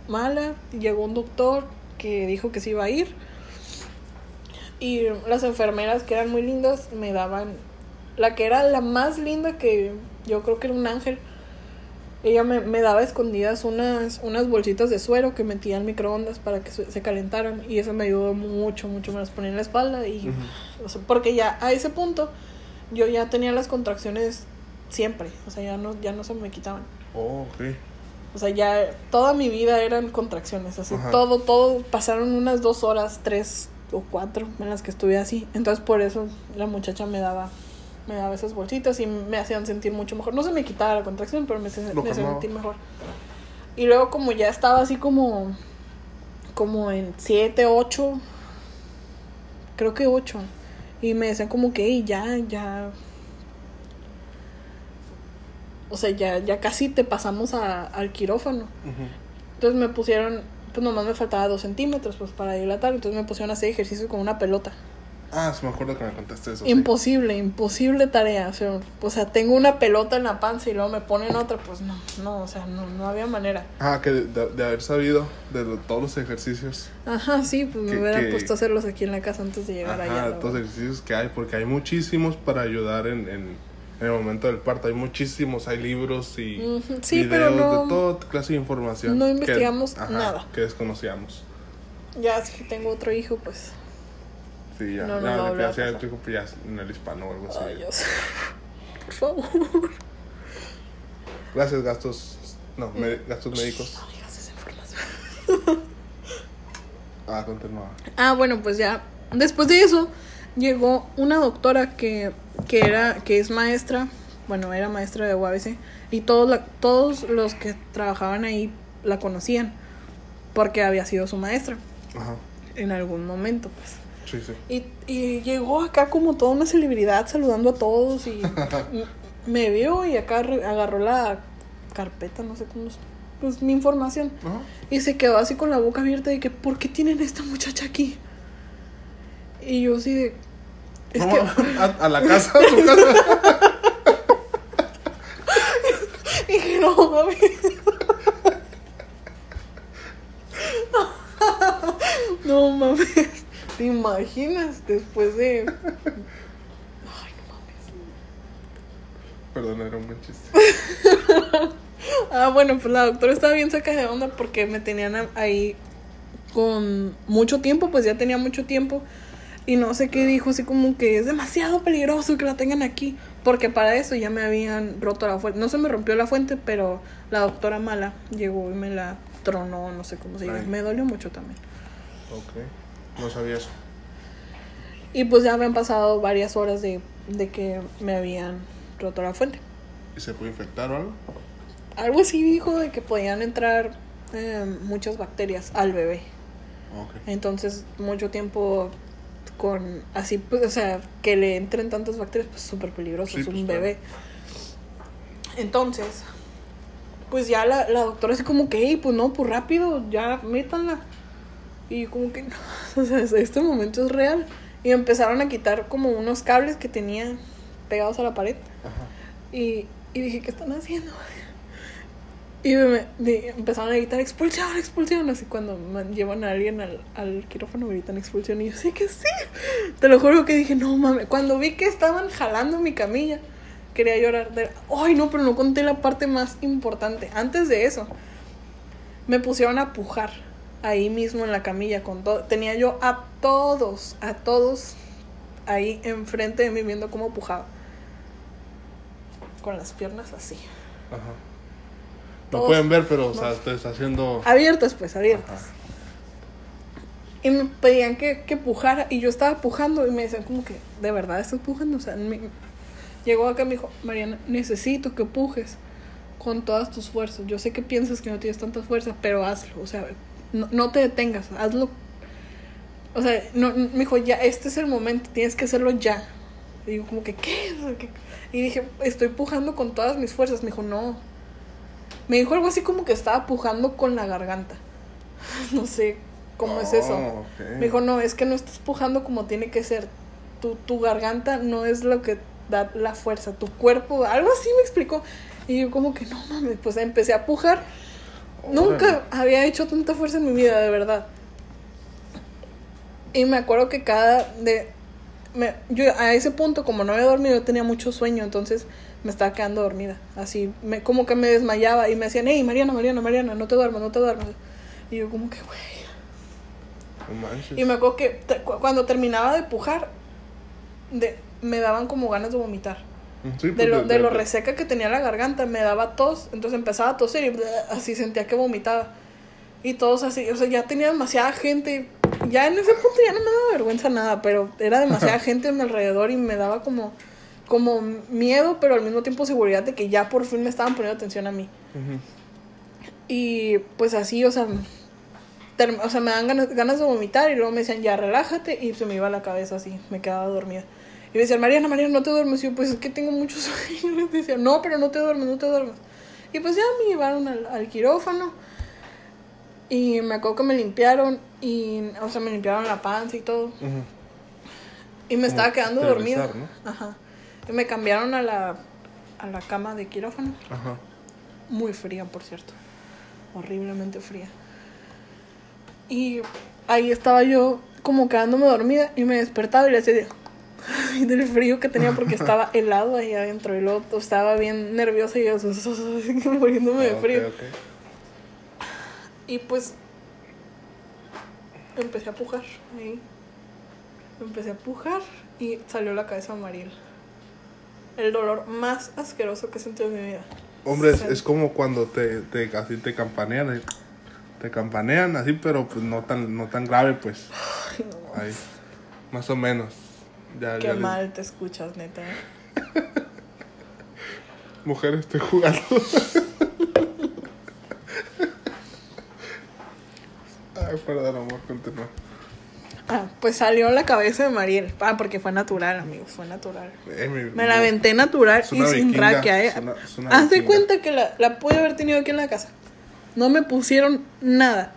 mala, llegó un doctor que dijo que se iba a ir. Y las enfermeras que eran muy lindas me daban, la que era la más linda que yo creo que era un ángel. Ella me, me daba escondidas unas, unas bolsitas de suero que metía en microondas para que se se calentaran. Y eso me ayudó mucho, mucho. Me las ponía en la espalda. Y, o sea, porque ya a ese punto yo ya tenía las contracciones siempre. O sea, ya no, ya no se me quitaban. Oh, ok. O sea, ya toda mi vida eran contracciones. Así, Ajá. todo, todo. Pasaron unas dos horas, tres o cuatro en las que estuve así. Entonces, por eso la muchacha me daba me daba esas bolsitas y me hacían sentir mucho mejor. No se me quitaba la contracción, pero me, me hacía calmaba. sentir mejor. Y luego como ya estaba así como como en siete, ocho, creo que ocho. Y me decían como que "Ey, ya, ya. O sea, ya, ya casi te pasamos a- al quirófano. Ujú. Entonces me pusieron, pues nomás me faltaba dos centímetros pues para dilatar. Entonces me pusieron a hacer ejercicio con una pelota. Ah, sí me acuerdo que me contaste eso. sí. Imposible, imposible tarea. O sea, o sea, tengo una pelota en la panza y luego me ponen otra, pues no, no, o sea, no, no había manera. Ah, que de, de- de haber sabido de lo- todos los ejercicios. Ajá, sí, pues me Que- hubieran que- puesto a hacerlos aquí en la casa antes de llegar allá. Ajá, la todos los ejercicios que hay, porque hay muchísimos para ayudar en, en, en el momento del parto. Hay muchísimos, hay libros y sí, videos pero no- de toda clase de información. no que- investigamos nada. Que desconocíamos. Ya si tengo otro hijo, pues. Sí, ya. No, no ya, va a de que volver a hacía el pasar. chico, pues ya en el hispano o algo así. Ay, Dios. Por favor. Gracias, gastos. Mm. No, me- gastos médicos. No digas esa información. Ah, continúa. Ah, bueno, pues ya. Después de eso, llegó una doctora que, que era, que es maestra, bueno, era maestra de UABC, y todos, la- todos los que trabajaban ahí la conocían, porque había sido su maestra Ajá. en algún momento, pues. Sí, sí. Y, y llegó acá como toda una celebridad saludando a todos y me vio y acá agarró la carpeta, no sé cómo, es, pues mi información. Ajá. Y se quedó así con la boca abierta de que, ¿por qué tienen a esta muchacha aquí? Y yo así de... Es No, que... a, a la casa, a su casa. Dije, no, mami. No mames. ¿Te imaginas después de... Ay, no mames. Perdón, era un buen chiste. Ah, bueno, pues la doctora estaba bien saca de onda porque me tenían ahí con mucho tiempo, pues ya tenía mucho tiempo. Y no sé qué dijo, así como que es demasiado peligroso que la tengan aquí. Porque para eso ya me habían roto la fuente. No se me rompió la fuente, pero la doctora mala llegó y me la tronó, no sé cómo se llama. Ay. Me dolió mucho también. Ok. No sabía eso. Y pues ya habían pasado varias horas de, de que me habían roto la fuente. ¿Y se puede infectar o algo? Algo así dijo de que podían entrar eh, muchas bacterias al bebé. Ok. Entonces, mucho tiempo con así, pues, o sea, que le entren tantas bacterias, pues súper peligroso, Sí, es un pues, bebé. Entonces, pues ya la, la doctora así como que, "Ey, pues no, pues rápido, ya métanla. Y yo como que, no, o sea, este momento es real. Y empezaron a quitar como unos cables que tenían pegados a la pared. Ajá. Y, y dije, ¿qué están haciendo? Y me, de- empezaron a gritar expulsión, expulsión. Así cuando me llevan a alguien al, al quirófano gritan expulsión. Y yo, sí que sí. Te lo juro que dije, no mames. Cuando vi que estaban jalando mi camilla, quería llorar. De, Ay, no, pero no conté la parte más importante. Antes de eso, me pusieron a pujar ahí mismo en la camilla con todo. Tenía yo a todos, a todos ahí enfrente de mí viendo cómo pujaba. Con las piernas así. Ajá. No Todos- pueden ver, pero, o sea, estás haciendo. Abiertas, pues, abiertas. Ajá. Y me pedían que, que pujara. Y yo estaba pujando y me decían como que, ¿de verdad estás pujando? O sea, me- llegó acá y me dijo, Mariana, necesito que pujes con todas tus fuerzas. Yo sé que piensas que no tienes tanta fuerza, pero hazlo. O sea, no, no te detengas, hazlo. O sea, no, me dijo, ya, este es el momento, tienes que hacerlo ya. Y digo, como que, ¿qué? O sea, ¿qué? Y dije, estoy pujando con todas mis fuerzas. Me dijo, no. Me dijo algo así como que estaba pujando con la garganta. No sé cómo es eso. Oh, ok. Me dijo, no, es que no estás pujando como tiene que ser. Tu, tu garganta no es lo que da la fuerza. Tu cuerpo, algo así me explicó. Y yo como que, no mames, pues empecé a pujar. Nunca había hecho tanta fuerza en mi vida, de verdad. Y me acuerdo que cada... De, me- yo a ese punto, como no había dormido, tenía mucho sueño, entonces me estaba quedando dormida. Así, me, como que me desmayaba y me decían, hey, Mariana, Mariana, Mariana, no te duermas, no te duermas. Y yo como que, güey. No. Y me acuerdo que te- cuando terminaba de pujar, de, me daban como ganas de vomitar. Sí, De pues, lo, de lo reseca que tenía la garganta, me daba tos, entonces empezaba a toser y así sentía que vomitaba. Y todos así, o sea, ya tenía demasiada gente. Ya en ese punto ya no me daba vergüenza nada, pero era demasiada gente a mi alrededor y me daba como, como miedo, pero al mismo tiempo seguridad de que ya por fin me estaban poniendo atención a mí. Y pues así, o sea, o sea, me dan ganas, ganas de vomitar y luego me decían, ya relájate y se me iba la cabeza así, me quedaba dormida. Y me decían, Mariana, Mariana, no te duermes. Y yo, pues es que tengo mucho sueño. Y les decía, no, pero no te duermes, no te duermes. Y pues ya me llevaron al, al quirófano. Y me acuerdo que me limpiaron y, o sea, me limpiaron la panza y todo. Ujú. Y me estaba quedando dormida. Ajá. Me cambiaron a la, a la cama de quirófano. Ajá. Muy fría, por cierto. Horriblemente fría. Y ahí estaba yo como quedándome dormida y me despertaba y le hacía del frío que tenía porque estaba helado ahí adentro y luego estaba bien nerviosa y yo muriéndome de frío. ok. Y pues empecé a pujar ahí. Empecé a pujar y salió la cabeza de Mariel. El dolor más asqueroso que he sentido en mi vida. Hombre, es, es como cuando te, te así te campanean, eh, te campanean así, pero pues no tan, no tan grave, pues. ay, no. Ahí, más o menos. Ya, Qué ya mal te escuchas, neta. Mujer, estoy jugando. Ay, perdón, amor, continúa. Ah, pues salió la cabeza de Mariel. Ah, porque fue natural, amigos, fue natural. Eh, mi- Me la aventé natural y sin raquia, ¿eh? Haz de cuenta que la, la pude haber tenido aquí en la casa. No me pusieron nada.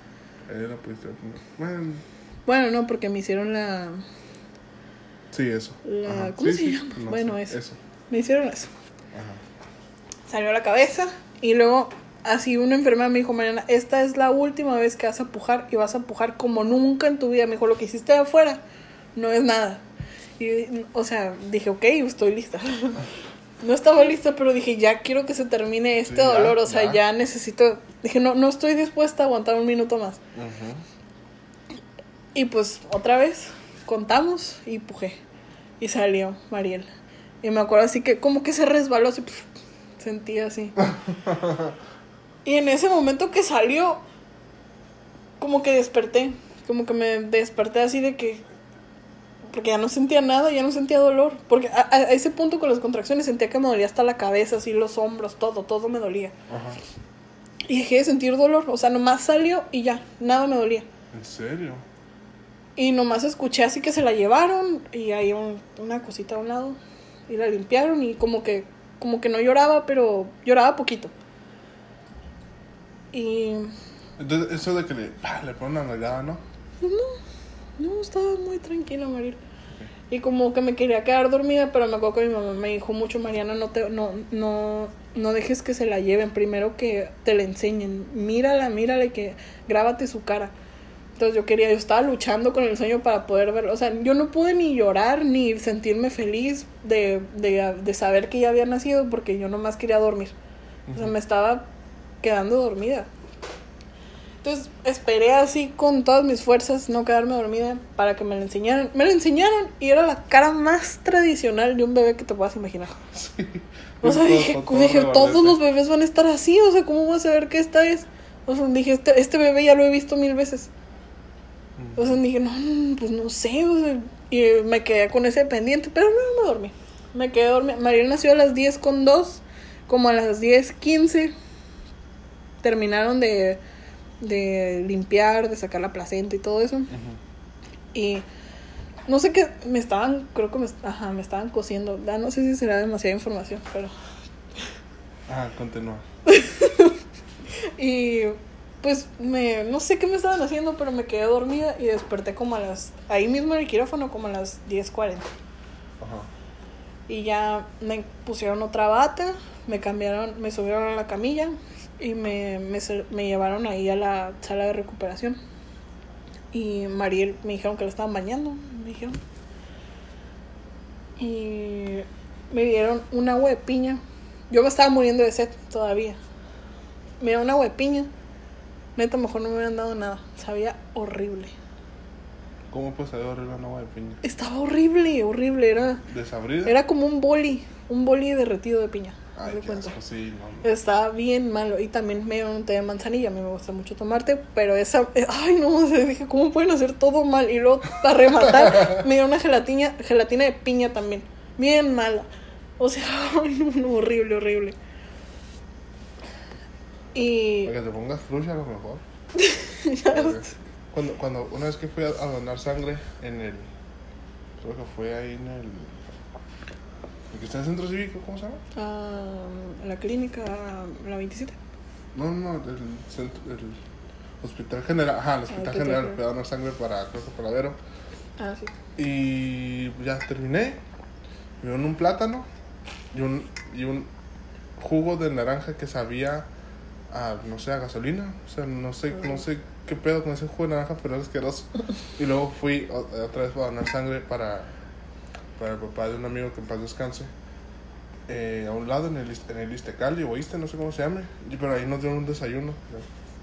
Eh, la pudiste- Bueno, Bueno, no, porque me hicieron la... sí, eso. La-. ¿cómo Sí, se sí, llama? no Bueno, eso. Eso. Me hicieron eso. Ajá. Salió la cabeza y luego así una enfermera me dijo, Mariana, esta es la última vez que vas a pujar y vas a pujar como nunca en tu vida. Me dijo, lo que hiciste de afuera no es nada. Y, o sea, dije, ok, estoy lista. No estaba lista, pero dije, ya quiero que se termine este Sí, ya, dolor. O sea, ya. ya necesito. Dije, no, no estoy dispuesta a aguantar un minuto más. Y pues otra vez contamos y pujé. Y salió Mariel. Y me acuerdo así que como que se resbaló así. pf, sentí así. y en ese momento que salió, como que desperté. Como que me desperté así de que. Porque ya no sentía nada, ya no sentía dolor. Porque a, a ese punto con las contracciones sentía que me dolía hasta la cabeza, así los hombros, todo, todo me dolía. Ajá. Y dejé de sentir dolor. O sea, nomás salió y ya, nada me dolía. ¿En serio? Y nomás escuché así que se la llevaron y hay un- una cosita a un lado y la limpiaron y como que como que no lloraba, pero lloraba poquito. Y Entonces, eso de que le, ah, le ponen una nalgada, ¿no? pues no, no, estaba muy tranquila, Mariel. Y como que me quería quedar dormida, pero me acuerdo que mi mamá me dijo mucho, Mariana, no te, no, no, no dejes que se la lleven, primero que te la enseñen, mírala, mírale, que grábate su cara. Entonces yo quería, yo estaba luchando con el sueño para poder verlo. O sea, yo no pude ni llorar ni sentirme feliz de, de, de saber que ya había nacido porque yo nomás quería dormir. O sea, me estaba quedando dormida. Entonces esperé así con todas mis fuerzas no quedarme dormida para que me la enseñaran. Me la enseñaron y era la cara más tradicional de un bebé que te puedas imaginar. Sí. O sea, dije, todo dije todos los bebés van a estar así, o sea, ¿cómo voy a saber que esta es? O sea, dije, este, este bebé ya lo he visto mil veces. O sea, dije, no, no, pues no sé, o sea, y me quedé con ese pendiente, pero no me dormí. Me quedé dormida. María nació a las 10 con 2, como a las 10, 15. Terminaron de, de limpiar, de sacar la placenta y todo eso. Y no sé qué, me estaban, creo que me, ajá, me estaban cosiendo. Ya no sé si será demasiada información, pero... Ah, continúa. Y pues me, no sé qué me estaban haciendo, pero me quedé dormida y desperté como a las, ahí mismo en el quirófano, como a las 10.40. Ajá. Y ya me pusieron otra bata, me cambiaron, me subieron a la camilla y me, me, me llevaron ahí a la sala de recuperación. Y Mariel me dijeron que la estaban bañando, me dijeron. Y me dieron un agua de piña. Yo me estaba muriendo de sed todavía. Me dieron un agua de piña. Neta, mejor no me hubieran dado nada. Sabía horrible. ¿Cómo puede saber horrible una agua de piña? Estaba horrible, horrible. Era, ¿Desabrida? era como un boli, un boli derretido de piña. Ay, me qué cuento. asco, sí, no. Estaba bien malo. Y también me dieron un té de manzanilla. A mí me gusta mucho tomarte. Pero esa. eh, Ay, no. Dije, ¿cómo pueden hacer todo mal? Y luego, para rematar, me dieron una gelatina, gelatina de piña también. Bien mala. O sea, ay, no, no, horrible, horrible. Y. Para que te pongas fluya a lo mejor. Cuando, cuando una vez que fui a donar sangre en el. Creo que fue ahí en el. El que está en el centro cívico, ¿cómo se llama? Ah, la clínica, la 27. No, no, el, centro, el hospital general. Ajá, el hospital hospital general. Fui a donar sangre para, creo que para Vero. Ah, sí. Y ya terminé. Me dieron un plátano y un, y un jugo de naranja que sabía a, no sé, a gasolina. O sea, no sé, no sé qué pedo con ese jugo de naranja, pero era asqueroso. Y luego fui otra vez para donar sangre para, para el papá de un amigo que en paz descanse. Eh, a un lado en el, en el Istecali o Iste, no sé cómo se llame. Y, pero ahí nos dieron un desayuno.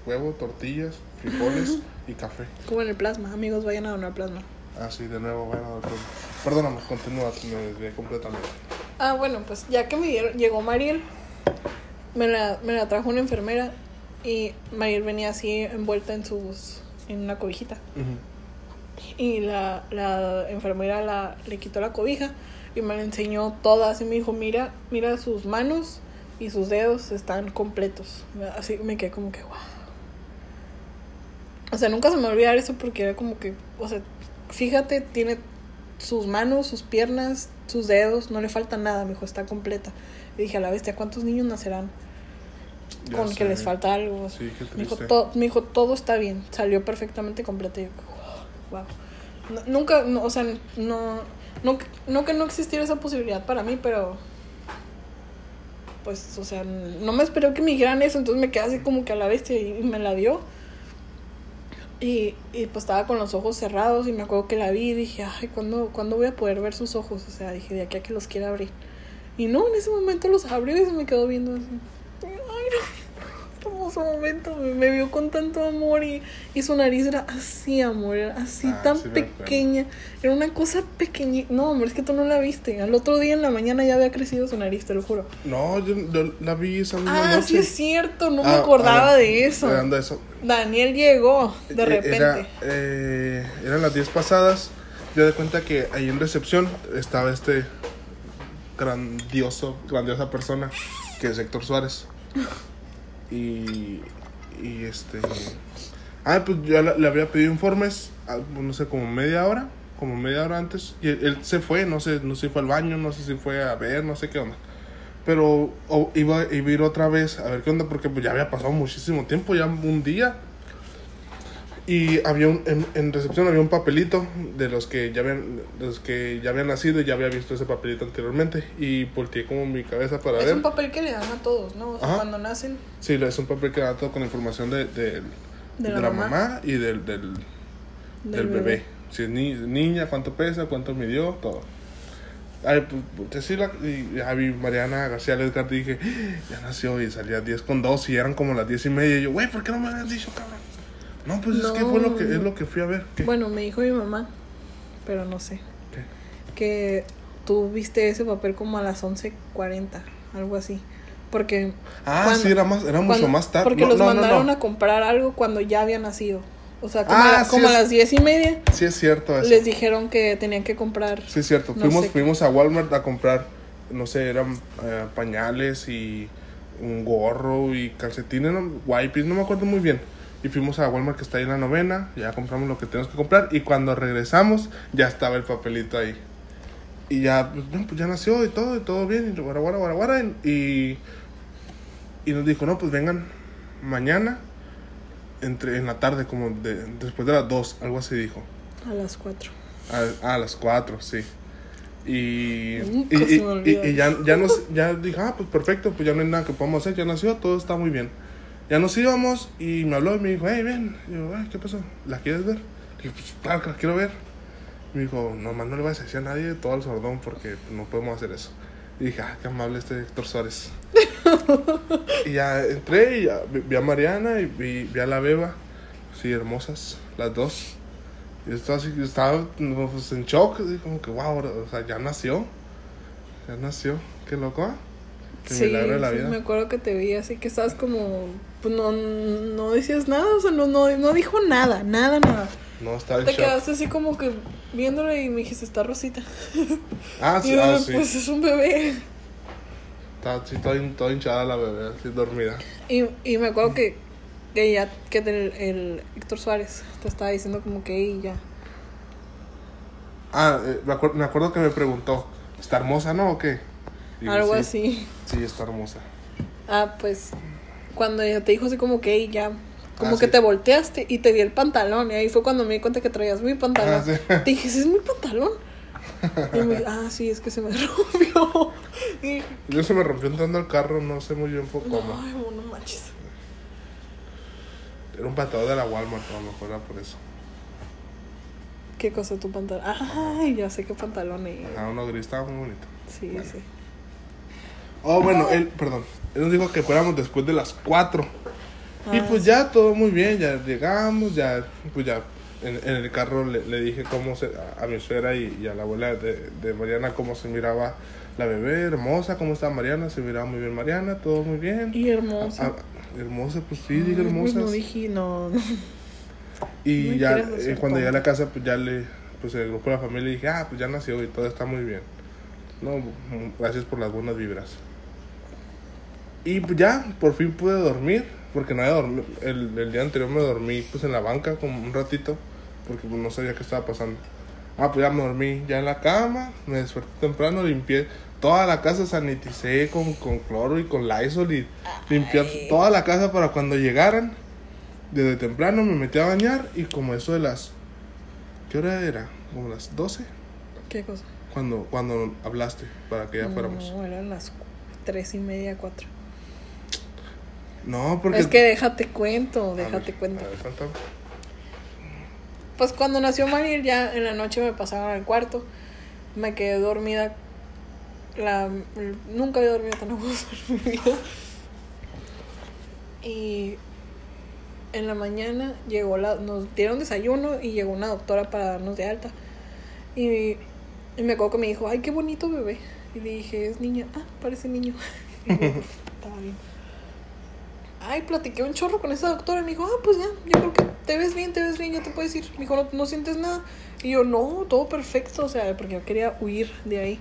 Huevo, tortillas, frijoles y café. Como en el plasma. Amigos, vayan a donar plasma. Ah, sí, de nuevo, bueno, doctor. Perdóname, continúa, me desvié completamente. Ah, bueno, pues ya que me dieron, llegó Mariel, me la, me la trajo una enfermera y Mariel venía así envuelta en sus en una cobijita. Y la, la enfermera la, le quitó la cobija y me la enseñó todas y me dijo, mira, mira sus manos y sus dedos están completos. Así me quedé como que, wow. O sea, nunca se me va a olvidar eso porque era como que, o sea, fíjate, tiene sus manos, sus piernas, sus dedos, no le falta nada, me dijo, está completa. Y dije, a la bestia, ¿cuántos niños nacerán Ya con que sé. les falta algo? Sí, Me dijo, todo, me dijo, todo está bien, salió perfectamente completa. Y yo, wow. Nunca, no, o sea, no, no, no que no existiera esa posibilidad para mí, pero pues, o sea, no me esperó que me dijeran eso, entonces me quedé así como que a la bestia y me la dio. Y, y pues estaba con los ojos cerrados y me acuerdo que la vi y dije, ay, ¿cuándo, ¿cuándo voy a poder ver sus ojos? O sea, dije, de aquí a que los quiera abrir. Y no, en ese momento los abrió y se me quedó viendo así. Hermoso. momento, me, me vio con tanto amor y, y su nariz era así, amor, era así Ah, tan sí pequeña. Era una cosa pequeñita. No, amor, es que tú no la viste. Al otro día en la mañana ya había crecido su nariz, te lo juro. No, yo, yo la vi esa misma Ah, noche. sí es cierto, no me Ah, acordaba ah, de eso. eso. Daniel llegó de Eh, repente. Era, eh, eran las 10 pasadas. Yo de cuenta que ahí en recepción estaba este grandioso, grandiosa persona que es Héctor Suárez. Y, y este. Ah, pues yo le, había pedido informes, ah, no sé, como media hora, como media hora antes. Y él, él se fue, no sé, no sé si fue al baño, no sé si fue a ver, no sé qué onda. Pero o- iba, iba a ir otra vez a ver qué onda, porque pues ya había pasado muchísimo tiempo, ya un día. Y había un, en, en recepción había un papelito de los que ya habían, de los que ya habían nacido y ya había visto ese papelito anteriormente. Y volteé como mi cabeza para es ver. un papel que le dan a todos, ¿no? O sea, Ajá. cuando nacen. Sí, es un papel que da todo con información de, de, de la, mamá. y del, del, del bebé. Si es ni, niña, cuánto pesa, cuánto midió, todo. Ay, pues, y Mariana García Edgar dije, ya nació y salía 10 con 2 y eran como las 10 y media. Y yo, güey, ¿por qué no me habías dicho, cabrón? No, pues es que fue lo que, es lo que fui a ver. ¿Qué? Bueno, me dijo mi mamá, pero no sé. ¿Qué? Que tú viste ese papel como a las 11.40, algo así. Porque. ah, cuando- sí, era, más, era mucho cuando- más tarde. Porque No, los no, mandaron a comprar algo cuando ya había nacido. O sea, como, Ah, a, la- sí como a las diez y media Sí, es cierto eso. les dijeron que tenían que comprar. Sí, es cierto. Fuimos, sé fuimos a Walmart a comprar, no sé, eran eh, pañales y un gorro y calcetines, no, wipes, no me acuerdo muy bien. Y fuimos a Walmart que está ahí en la novena, ya compramos lo que tenemos que comprar y cuando regresamos ya estaba el papelito ahí. Y ya, pues, pues ya nació y todo, y todo bien, y guara, guara, guara, guara, y, y nos dijo, no, pues vengan mañana, entre, en la tarde, como de, después de las 2, algo así dijo. A las 4. A, a las 4, sí. Y, y- y ya, ya, nos, ya dije, ah, pues perfecto, pues ya no hay nada que podamos hacer, ya nació, todo está muy bien. Ya nos íbamos y me habló y me dijo, hey, ven. Y yo, "Ay, ¿qué pasó? ¿La quieres ver? Le dije, pues claro que la quiero ver. Me dijo, nomás no le vas a decir a nadie todo el sordón porque no podemos hacer eso. Y dije, ah, qué amable este Héctor Suárez. y ya entré y ya vi, a Mariana y vi, vi a la beba. Sí, hermosas, las dos. Y estaba así, estaba pues, en shock, como que wow, o sea, ya nació. Ya nació, qué loco, ¿ah? Qué Sí, milagro de la sí, vida. me acuerdo que te vi así que estabas como. Pues no, no decías nada, o sea, no, no, no dijo nada, nada, nada. No, estaba en Te shock. quedaste así como que viéndole y me dijiste, está Rosita. Ah, Y sí, yo, ah, sí. pues es un bebé. Está así, toda, hin- toda hinchada la bebé, así dormida. Y, y me acuerdo que, que ya, que el, el Héctor Suárez te estaba diciendo como que "Ey, ya. Ah, eh, me, acuer- me acuerdo que me preguntó, ¿está hermosa, no? ¿O qué? Algo sí, así. Sí, está hermosa. Ah, pues cuando ella te dijo así como que "Ey, ya. Como Ah, que sí. te volteaste y te vi el pantalón. Y ahí fue cuando me di cuenta que traías mi pantalón. Ah, sí. Te dije, ¿ese es mi pantalón? Y me ah, sí, es que se me rompió. Y, Yo se me rompió entrando al carro, no sé muy bien por cómo. ay, no manches. Era un patador de la Walmart, a lo mejor era por eso. ¿Qué cosa tu pantalón? Ay, ya sé qué pantalón es. Ah, uno gris, estaba muy bonito. Sí, sí. Oh, bueno, él, perdón, él nos dijo que fuéramos después de las 4. y Ah, pues ya todo muy bien, ya llegamos, ya, pues ya en, en el carro le, le dije cómo se, a, a mi suegra y, y a la abuela de, de Mariana cómo se miraba la bebé, hermosa, cómo estaba Mariana, se miraba muy bien Mariana, todo muy bien. Y hermosa. Hermosa, pues sí, dije Ay, hermosas. No dije, no. no. Y ya eh, cuando llegué a la casa, pues ya le, pues el grupo de la familia dije, ah, pues ya nació y todo está muy bien. No, gracias por las buenas vibras. Y pues ya, por fin pude dormir, porque no había dormido, el, el día anterior me dormí pues en la banca como un ratito, porque pues, no sabía qué estaba pasando. Ah, pues ya me dormí ya en la cama, me desperté temprano, limpié toda la casa, saniticé con, con cloro y con Lysol y limpié toda la casa para cuando llegaran. Desde temprano me metí a bañar y como eso de las... ¿Qué hora era? Como las 12, ¿Qué cosa? cuando, cuando hablaste para que ya fuéramos. No, eran las tres y media, cuatro. No, porque... Es que déjate cuento, déjate ver, cuento. a ver, cuéntame. Pues cuando nació Mariel ya en la noche me pasaron al cuarto. Me quedé dormida. La, nunca había dormido tan a gusto en mi vida. Y en la mañana llegó la, nos dieron desayuno y llegó una doctora para darnos de alta. Y, y me acuerdo que me dijo, ay, qué bonito bebé. Y le dije, es niña. Ah, parece niño. Estaba bien. Ay, platiqué un chorro con esa doctora. Y me dijo, ah, pues ya, yo creo que te ves bien, te ves bien, ya te puedes ir. Me dijo, no, no sientes nada. Y yo, no, todo perfecto. O sea, porque yo quería huir de ahí.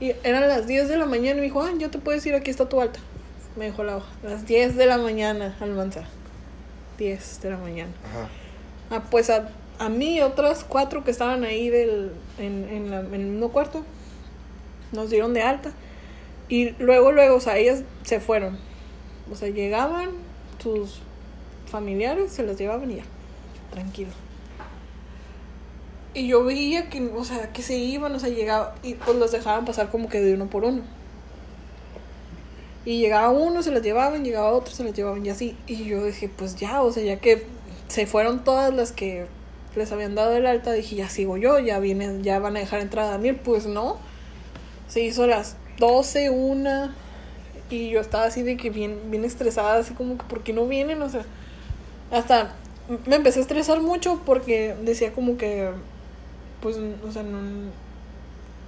Y eran las 10 de la mañana. Y me dijo, ah, ya te puedes ir, aquí está tu alta. Me dejó la hoja. Las 10 de la mañana, Almanza. 10 de la mañana. Ajá. Ah, pues a, a mí y otras cuatro que estaban ahí del, en, en, la- en el mismo cuarto nos dieron de alta. Y luego, luego, o sea, ellas se fueron. O sea, llegaban sus familiares, se las llevaban y ya, tranquilo. Y yo veía que, o sea, que se iban, o sea, llegaba, y pues los dejaban pasar como que de uno por uno. Y llegaba uno, se las llevaban, llegaba otro, se las llevaban y así. Y yo dije, pues ya, o sea, ya que se fueron todas las que les habían dado el alta, dije, ya sigo yo, ya vienen, ya van a dejar entrar a Daniel. Pues no. Se hizo las 12, una. Y yo estaba así de que bien, bien estresada, así como que, ¿por qué no vienen? O sea, hasta me empecé a estresar mucho porque decía como que, pues, o sea, no.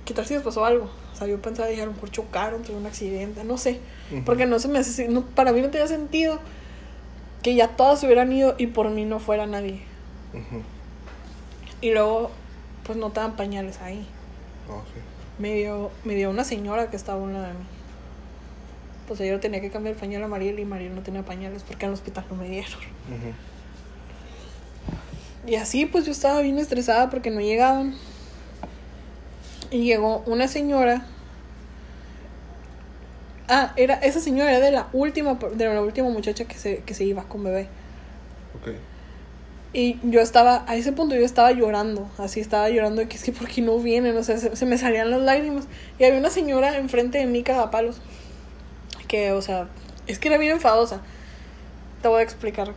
¿Qué tal si les pasó algo? O sea, yo pensaba, dije, a lo mejor chocaron, tuve un accidente, no sé. Porque no se me hace, no, para mí no tenía sentido que ya todas se hubieran ido y por mí no fuera nadie. Y luego, pues no te dan pañales ahí. Oh, sí. Me dio, me dio una señora que estaba a un lado de mí. Pues yo tenía que cambiar el pañal a Mariel y Mariel no tenía pañales porque en el hospital no me dieron. Ujú. Y así pues yo estaba bien estresada porque no llegaban. Y llegó una señora. Ah, era, esa señora era de la última, de la última muchacha que se, que se iba con bebé. Ok. Y yo estaba, a ese punto yo estaba llorando, así estaba llorando de que es que por qué no vienen, o sea, se, se me salían las lágrimas. Y había una señora enfrente de mí cagapalos, que, o sea, es que era bien enfadosa. Te voy a explicar.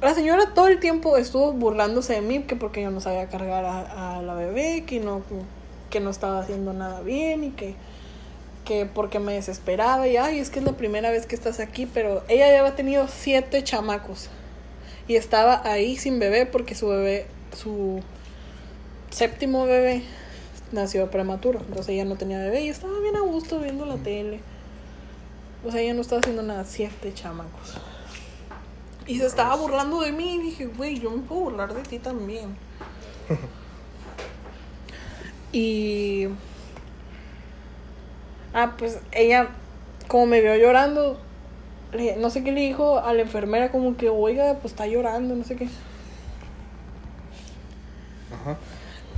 La señora todo el tiempo estuvo burlándose de mí, que porque yo no sabía cargar a, a la bebé, que no, que no estaba haciendo nada bien y que, que porque me desesperaba y, ay, es que es la primera vez que estás aquí, pero ella ya había tenido siete chamacos y estaba ahí sin bebé porque su bebé, su séptimo bebé nació prematuro, entonces ella no tenía bebé y estaba bien a gusto viendo la tele. O sea, ella no estaba haciendo nada, siete chamacos. Y se estaba burlando de mí y dije, güey, yo me puedo burlar de ti también. y... Ah, pues ella, como me vio llorando, no sé qué le dijo a la enfermera, como que, oiga, pues está llorando, no sé qué. Ajá.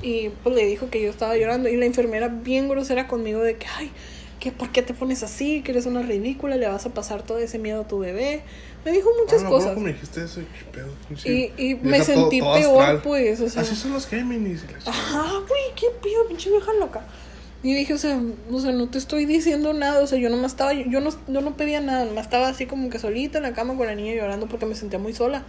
Y pues le dijo que yo estaba llorando. Y la enfermera bien grosera conmigo de que, ay, que ¿por qué te pones así? Que eres una ridícula, le vas a pasar todo ese miedo a tu bebé. Me dijo muchas Ah, no, cosas. ¿cómo me dijiste eso? ¿Qué pedo? Y, y me sentí todo peor, astral. pues, o sea. Así son los Géminis. Ajá, güey, qué pedo, pinche vieja loca. Y dije, o sea, o sea, no te estoy diciendo nada, o sea, yo nomás estaba, yo no, yo no pedía nada, nomás estaba así como que solita en la cama con la niña llorando porque me sentía muy sola.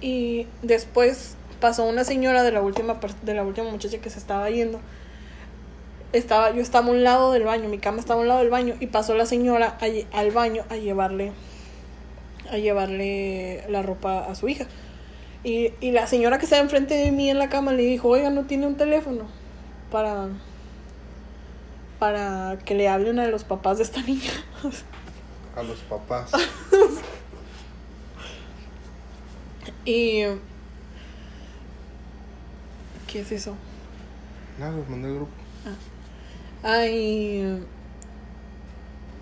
Y después pasó una señora de la última de la última muchacha que se estaba yendo. Estaba, yo estaba a un lado del baño, mi cama estaba a un lado del baño y pasó la señora a al baño a llevarle a llevarle la ropa a su hija. Y, y la señora que estaba enfrente de mí en la cama le dijo, oiga, no tiene un teléfono para, para que le hablen a los papás de esta niña. A los papás. y... ¿Qué es eso? Nada, los mandé al grupo. Ay...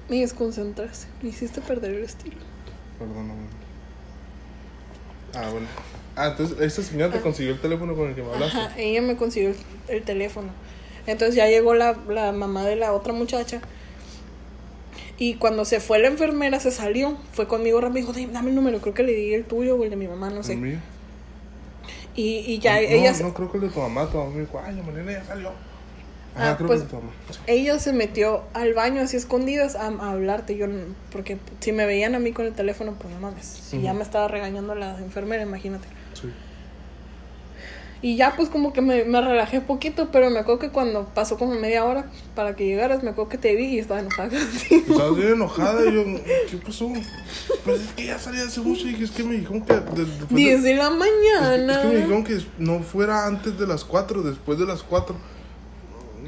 Me desconcentraste. Me hiciste perder el estilo. Perdóname. Ah, bueno. Ah, entonces esta señora te consiguió el teléfono con el que me hablaste. Ajá, ella me consiguió el, el teléfono. Entonces ya llegó la, la mamá de la otra muchacha. Y cuando se fue la enfermera, se salió. Fue conmigo rápido. Dijo, "Dame- el número. Creo que le di el tuyo o el de mi mamá, no ¿El sé. Y, y ya no, ella, no, creo que el de tu mamá. Tu mamá me dijo, ay, la Mariana ya salió. Ah, Ah, creo pues- que el de tu mamá. Sí. ella se metió al baño así escondidas a, a hablarte. Yo, porque si me veían a mí con el teléfono, pues no mames. Si ya Ujú. me estaba regañando la enfermera, imagínate. Sí. Y ya pues como que me, me relajé poquito, pero me acuerdo que cuando pasó como media hora para que llegaras, me acuerdo que te vi y estaba enojada. Estabas bien enojada y yo, ¿qué pasó? Pues es que ya salí hace mucho y dije, es que me dijeron que... de- después de- 10 de la es, mañana. es que me dijeron que no fuera antes de las 4, después de las 4.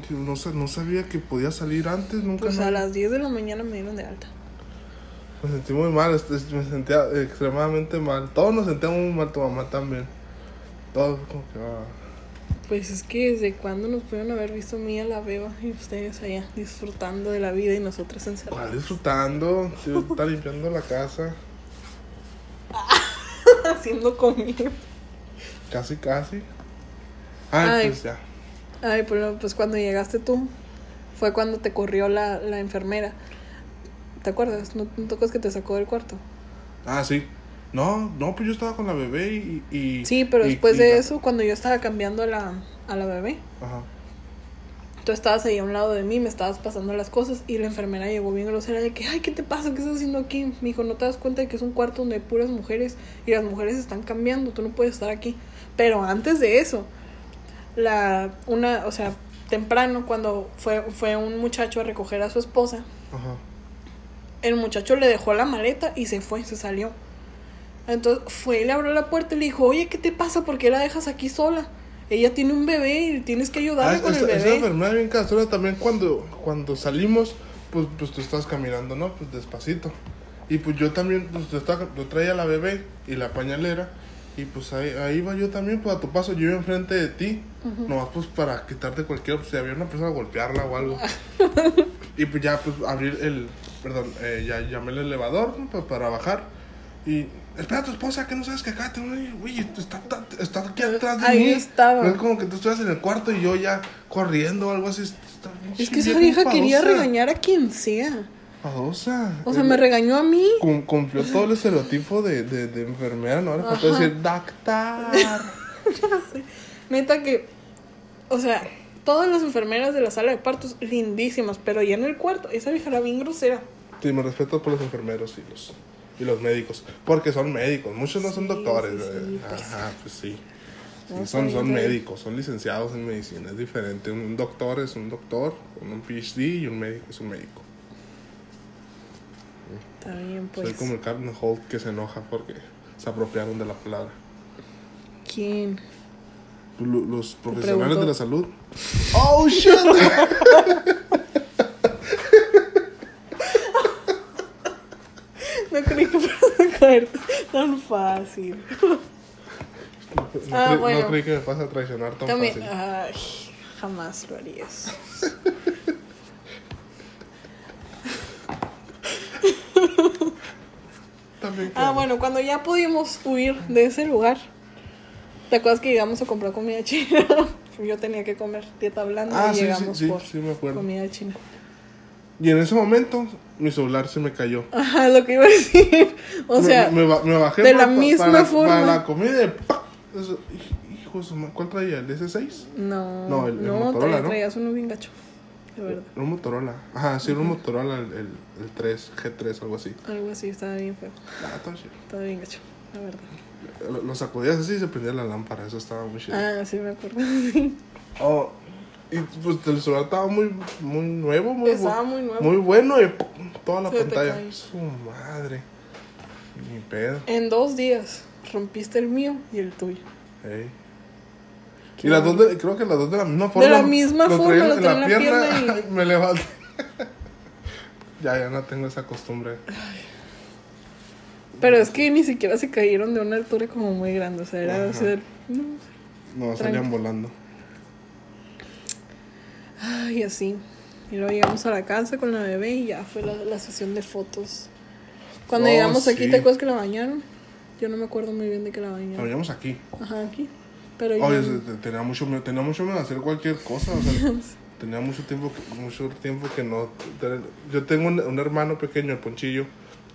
Que No, sa- no sabía que podía salir antes, nunca Pues me- a las 10 de la mañana me dieron de alta. Me sentí muy mal, este, me sentía extremadamente mal. Todos nos sentíamos muy mal, tu mamá también. Todos como que... ah. Pues es que desde cuando nos pudieron haber visto a mí a la beba y ustedes allá disfrutando de la vida y nosotras ¿Cuál encerradas. disfrutando? Sí, está limpiando la casa. Haciendo comida. Casi, casi. Ay. pues ya. Ay, pero pues cuando llegaste tú, fue cuando te corrió la, la enfermera. ¿Te acuerdas? ¿No, ¿No acuerdas que te sacó del cuarto? Ah, sí. No, no, pues yo estaba con la bebé y... y Sí, pero y- después y de la- eso, cuando yo estaba cambiando a la, a la bebé, Ajá. tú estabas ahí a un lado de mí, me estabas pasando las cosas y la enfermera llegó bien grosera de que, ay, ¿qué te pasa? ¿Qué estás haciendo aquí? Me dijo, ¿no te das cuenta de que es un cuarto donde hay puras mujeres y las mujeres están cambiando? Tú no puedes estar aquí. Pero antes de eso, la, una, o sea, temprano, cuando fue, fue un muchacho a recoger a su esposa, Ajá. el muchacho le dejó la maleta y se fue, se salió. Entonces fue y le abrió la puerta y le dijo, oye, ¿qué te pasa? ¿Por qué la dejas aquí sola? Ella tiene un bebé y tienes que ayudarle Ah, con esa, el esa bebé. enfermera bien castrona también cuando, cuando salimos, pues, pues tú estás caminando, ¿no? Pues despacito. Y pues yo también, pues yo, estaba, yo traía la bebé y la pañalera. Y pues ahí, ahí iba yo también, pues a tu paso, yo iba enfrente de ti. Nomás pues para quitarte cualquier, pues, si había una persona golpearla o algo. y pues ya pues abrir el, perdón, eh, ya llamé el elevador ¿no? Pues, para bajar. Y espera a tu esposa, que no sabes que acá tengo. Uy, está, está, está aquí atrás de Ahí mí. estaba. No es como que tú estuvieras en el cuarto y yo ya corriendo o algo así. Está Es que esa vieja quería regañar a quien sea. O sea, me regañó a mí. cum- Cumplió todo el estereotipo de, de, de enfermera, ¿no? Ahora faltó decir doctor. Neta que, o sea, todas las enfermeras de la sala de partos, lindísimas, pero ya en el cuarto, esa vieja era bien grosera. sí, me respeto por los enfermeros y los, y los médicos. Porque son médicos, muchos no son Sí, doctores. sí, sí, pues. Ajá, pues sí. Sí, No, son, son médicos, son licenciados en medicina, es diferente. Un doctor es un doctor, un PhD y un médico es un médico. Está bien, Soy pues. como el Captain Holt que se enoja porque se apropiaron de la palabra. ¿Quién? Lo- Los profesionales de la salud. ¡Oh, shit! No creí que fueras a caerte tan fácil. No, Ah, cre- bueno. no creí que me vas a traicionar tan También, fácil. ay, jamás lo harías. También Ah, bueno, cuando ya pudimos huir de ese lugar, ¿te acuerdas que llegamos a comprar comida china? Yo tenía que comer dieta blanda Ah, y sí, llegamos sí, por sí, me acuerdo. comida china. Y en ese momento, mi celular se me cayó. Ajá, lo que iba a decir. O Me- sea, me, ba- me bajé de la pa- misma para, forma. Para la comida y hijo ¿Cuál traía? ¿El S6? no, No, el- el no, Motorola, traía- ¿no? traías uno bien gacho. De verdad. Era un Motorola. Ajá, sí, era un Motorola, el, el, el 3, G3, algo así. Algo así, estaba bien feo. Ah, estaba chido. Estaba bien gacho, la verdad. Lo, lo sacudías así y se prendía la lámpara, eso estaba muy chido. Ah, sí, me acuerdo. Oh, y pues el celular estaba muy, muy nuevo, muy, Estaba muy nuevo. muy bueno y ¡pum! toda la Se pantalla. Su madre. Ni pedo. En dos días rompiste el mío y el tuyo. Ey. Y las dos, de, creo que las dos de la misma forma. la misma forma, traía lo traía en la pierna y- me levanté. ya, ya no tengo esa costumbre. Pero es que ni siquiera se cayeron de una altura como muy grande. O sea, era así de- no, No, salían volando. Ay, así. Y luego llegamos a la casa con la bebé y ya fue la, la sesión de fotos. Cuando Oh, llegamos aquí, sí. ¿te acuerdas que la bañaron? Yo no me acuerdo muy bien de que la Lo bañaron. veíamos aquí. Ajá, aquí. Pero. Oye, te- tenía mucho miedo, tenía mucho miedo de hacer cualquier cosa, o sea, tenía mucho tiempo que, mucho tiempo que no yo tengo un, un hermano pequeño, el Ponchillo,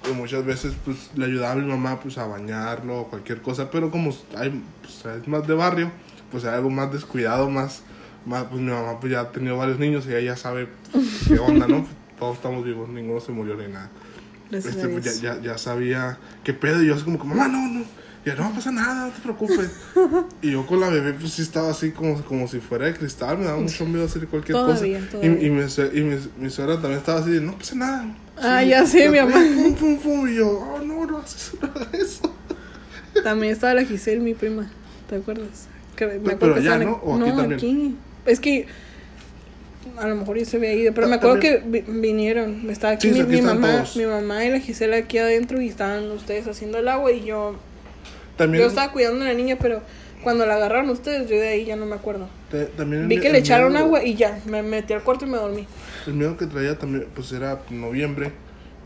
y muchas veces pues le ayudaba a mi mamá pues a bañarlo o cualquier cosa, pero como hay pues, es más de barrio, pues hay algo más descuidado, más más pues mi mamá pues ya ha tenido varios niños y ella ya sabe pues, qué onda, ¿no? Todos estamos vivos, ninguno se murió ni nada. Este, pues, ya, ya, ya sabía qué pedo y yo así como que mamá no, no, Y ya, no pasa nada, no te preocupes. y yo con la bebé, pues sí estaba así como, como si fuera de cristal, me daba mucho miedo hacer cualquier Todavía, cosa. todavía. Y, y, mi, y mi, mi suegra también estaba así, de, no pasa nada. Ah, ya sé, mi mamá. Pum, pum, pum. Y yo, oh, no, no haces no hagas eso. También estaba la Giselle, mi prima. ¿Te acuerdas? Que me Pero acuerdo que allá, estaban ¿no? ¿O aquí también? aquí. Es que a lo mejor yo se había ido, pero me acuerdo que vi- vinieron. Estaba aquí Sí, mi, aquí mi están mamá, todos. mi mamá y la Gisela aquí adentro y estaban ustedes haciendo el agua y yo También, yo estaba cuidando a la niña, pero cuando la agarraron ustedes, yo de ahí ya no me acuerdo. te- también el Vi que le echaron miedo- agua y ya, me metí al cuarto y me dormí. El miedo que traía también, pues era noviembre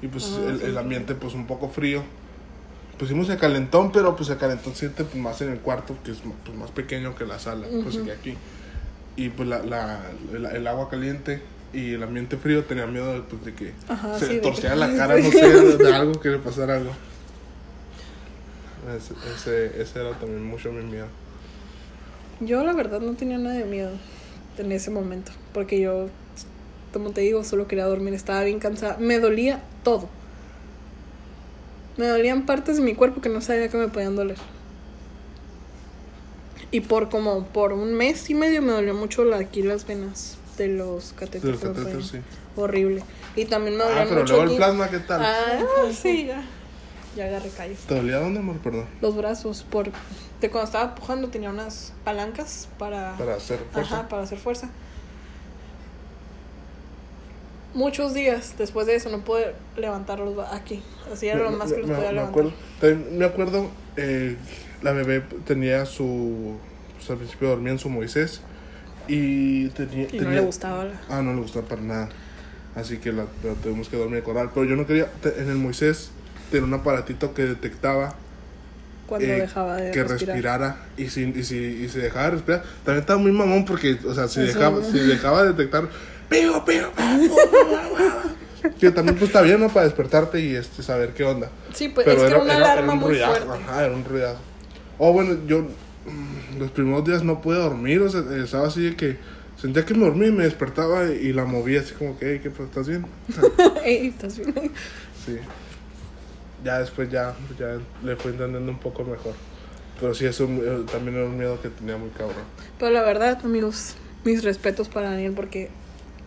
y pues Ah, el, sí. el ambiente pues un poco frío. Pusimos el calentón, pero pues el calentón siente pues, más en el cuarto, que es pues, más pequeño que la sala, pues que aquí. Y pues la, la, el, el agua caliente y el ambiente frío tenía miedo de, pues, de que Ajá, se sí, de torciera que- la cara, no sé, de, de algo, que le pasara algo. Ese, ese, ese era también mucho mi miedo. Yo la verdad no tenía nada de miedo en ese momento, porque yo, como te digo, solo quería dormir, estaba bien cansada, me dolía todo. Me dolían partes de mi cuerpo que no sabía que me podían doler. Y por como por un mes y medio me dolió mucho la, aquí las venas de los catéteres. sí. Horrible. Y también me dolía Ah, pero mucho luego el plasma, ¿qué tal? Ah, sí, ya. Ya agarré callos. ¿Te dolía dónde, amor? Perdón. Los brazos, por de cuando estaba pujando tenía unas palancas para Para hacer fuerza. Ajá, para hacer fuerza. Muchos días después de eso no pude levantarlos aquí. Así era lo más que los me, podía me levantar. acuerdo, me acuerdo eh, la bebé tenía su pues, al principio dormía en su Moisés y tenía, Y no tenía- le gustaba la... ah no le gustaba para nada así que la, la tuvimos que dormir con pero yo no quería en el Moisés tenía un aparatito que detectaba cuando eh, dejaba de que respirar. respirara y si, y si y si dejaba de respirar también estaba muy mamón porque o sea si Eso, dejaba ¿no? si dejaba de detectar pío pío que también pues está bien no para despertarte y este saber qué onda Sí, pues es que era una alarma un muy ruidazo, fuerte. Ajá, era un ruidazo. Oh, bueno, yo mm, los primeros días no pude dormir, o sea, estaba así de que sentía que me dormí y me despertaba y la movía así como que, "Ey, ¿qué pasa? ¿Estás bien? Ey, ¿estás bien? Sí. Ya después ya, ya le fui entendiendo un poco mejor. Pero sí, eso eh, también era un miedo que tenía muy cabrón. Pero la verdad, amigos, mis respetos para Daniel porque,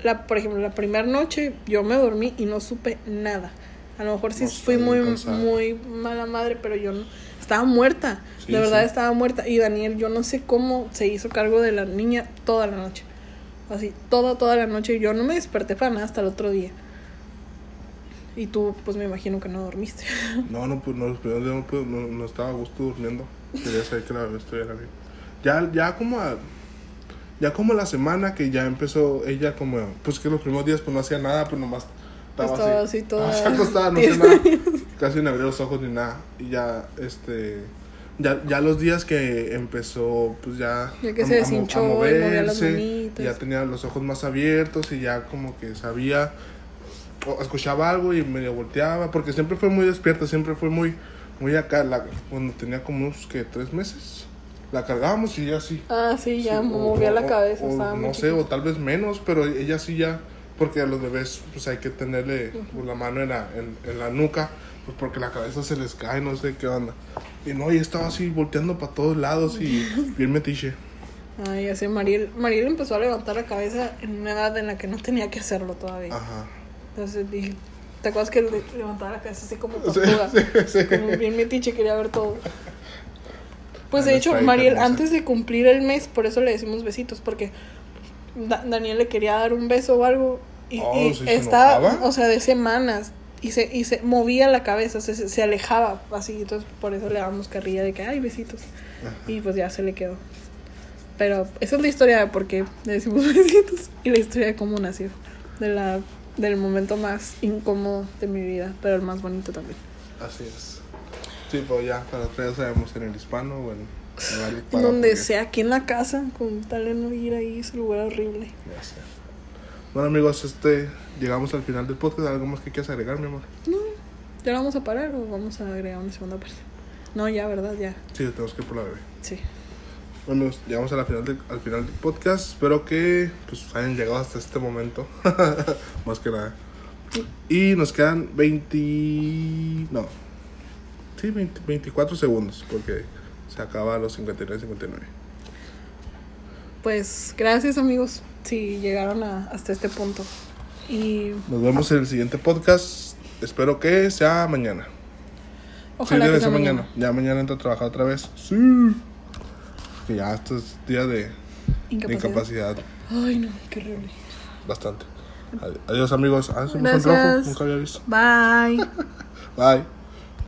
la, por ejemplo, la primera noche yo me dormí y no supe nada. A lo mejor sí No, fui muy, cansada. muy mala madre, pero yo no, estaba muerta. Sí, de verdad sí. estaba muerta. Y Daniel, yo no sé cómo se hizo cargo de la niña toda la noche. Así, toda, toda la noche. Yo no me desperté para nada hasta el otro día. Y tú, pues me imagino que no dormiste. No, no, pues no, los primeros días no, pude- no, no estaba a gusto durmiendo. Quería saber que la bebé estuviera bien. Ya, ya como a, ya como la semana que ya empezó ella como, pues que los primeros días pues no hacía nada, pues nomás estaba, Estaba así. así toda acostada, no hacía nada. Casi no abría los ojos ni nada. Y ya, este, ya, ya los días que empezó, pues ya... Ya que a- se deshinchó a y movía las moverse. Ya tenía los ojos más abiertos y ya como que sabía escuchaba algo y medio volteaba, porque siempre fue muy despierta, siempre fue muy, muy acá, la, cuando tenía como unos, que tres meses, la cargábamos y ella sí. Ah, sí, ya sí, o- movía o- la cabeza. o muy no sé, o chiquita. tal vez menos, pero ella sí ya, porque a los bebés pues hay que tenerle pues, la mano en la, en, en la nuca, pues porque la cabeza se les cae, no sé qué onda. Y no, ella estaba así volteando para todos lados y bien metiche. Ay, así Mariel, Mariel empezó a levantar la cabeza en una edad en la que no tenía que hacerlo todavía. Ajá. Entonces dije, ¿te acuerdas que le- levantaba la cabeza así como tortuga? sí, sí. Como bien metiche, quería ver todo. Pues de hecho, Mariel, antes de cumplir el mes, por eso le decimos besitos, porque Da- Daniel le quería dar un beso o algo y, Oh, y ¿sí se estaba, enojaba? o sea, de semanas. Y se, y se movía la cabeza, se, se- se alejaba así, entonces por eso le damos carrilla de que, ay, besitos. Ajá. Y pues ya se le quedó. Pero esa es la historia de por qué le decimos besitos y la historia de cómo nació. De la, del momento más incómodo de mi vida, pero el más bonito también. Así es. Sí, pues ya, para ya sabemos en el hispano o en, en algo para- Donde porque- sea, aquí en la casa, con tal de no ir ahí, ese lugar horrible. Ya sé. Bueno amigos, este llegamos al final del podcast. ¿Algo más que quieras agregar, mi amor? ¿Ya lo vamos a parar o vamos a agregar una segunda parte? No, ya, ¿verdad? Ya. Sí, tenemos que ir por la bebé. Sí. Bueno, llegamos a la final del- al final del podcast. Espero que pues, hayan llegado hasta este momento. más que nada. Y nos quedan 20... No. Sí, 20 24 segundos, porque se acaba a los 59, 59. Pues gracias amigos si llegaron a- hasta este punto. Y Nos vemos en el siguiente podcast. Espero que sea mañana. ojalá sí, que sea mañana. mañana. Ya mañana entro a trabajar otra vez. Sí. Que ya esto es día de de Incapacidad. incapacidad. Ay no, qué horrible. Bastante. Adi- Adiós amigos. Ah, Gracias. rojo. Nunca había visto. Bye. Bye.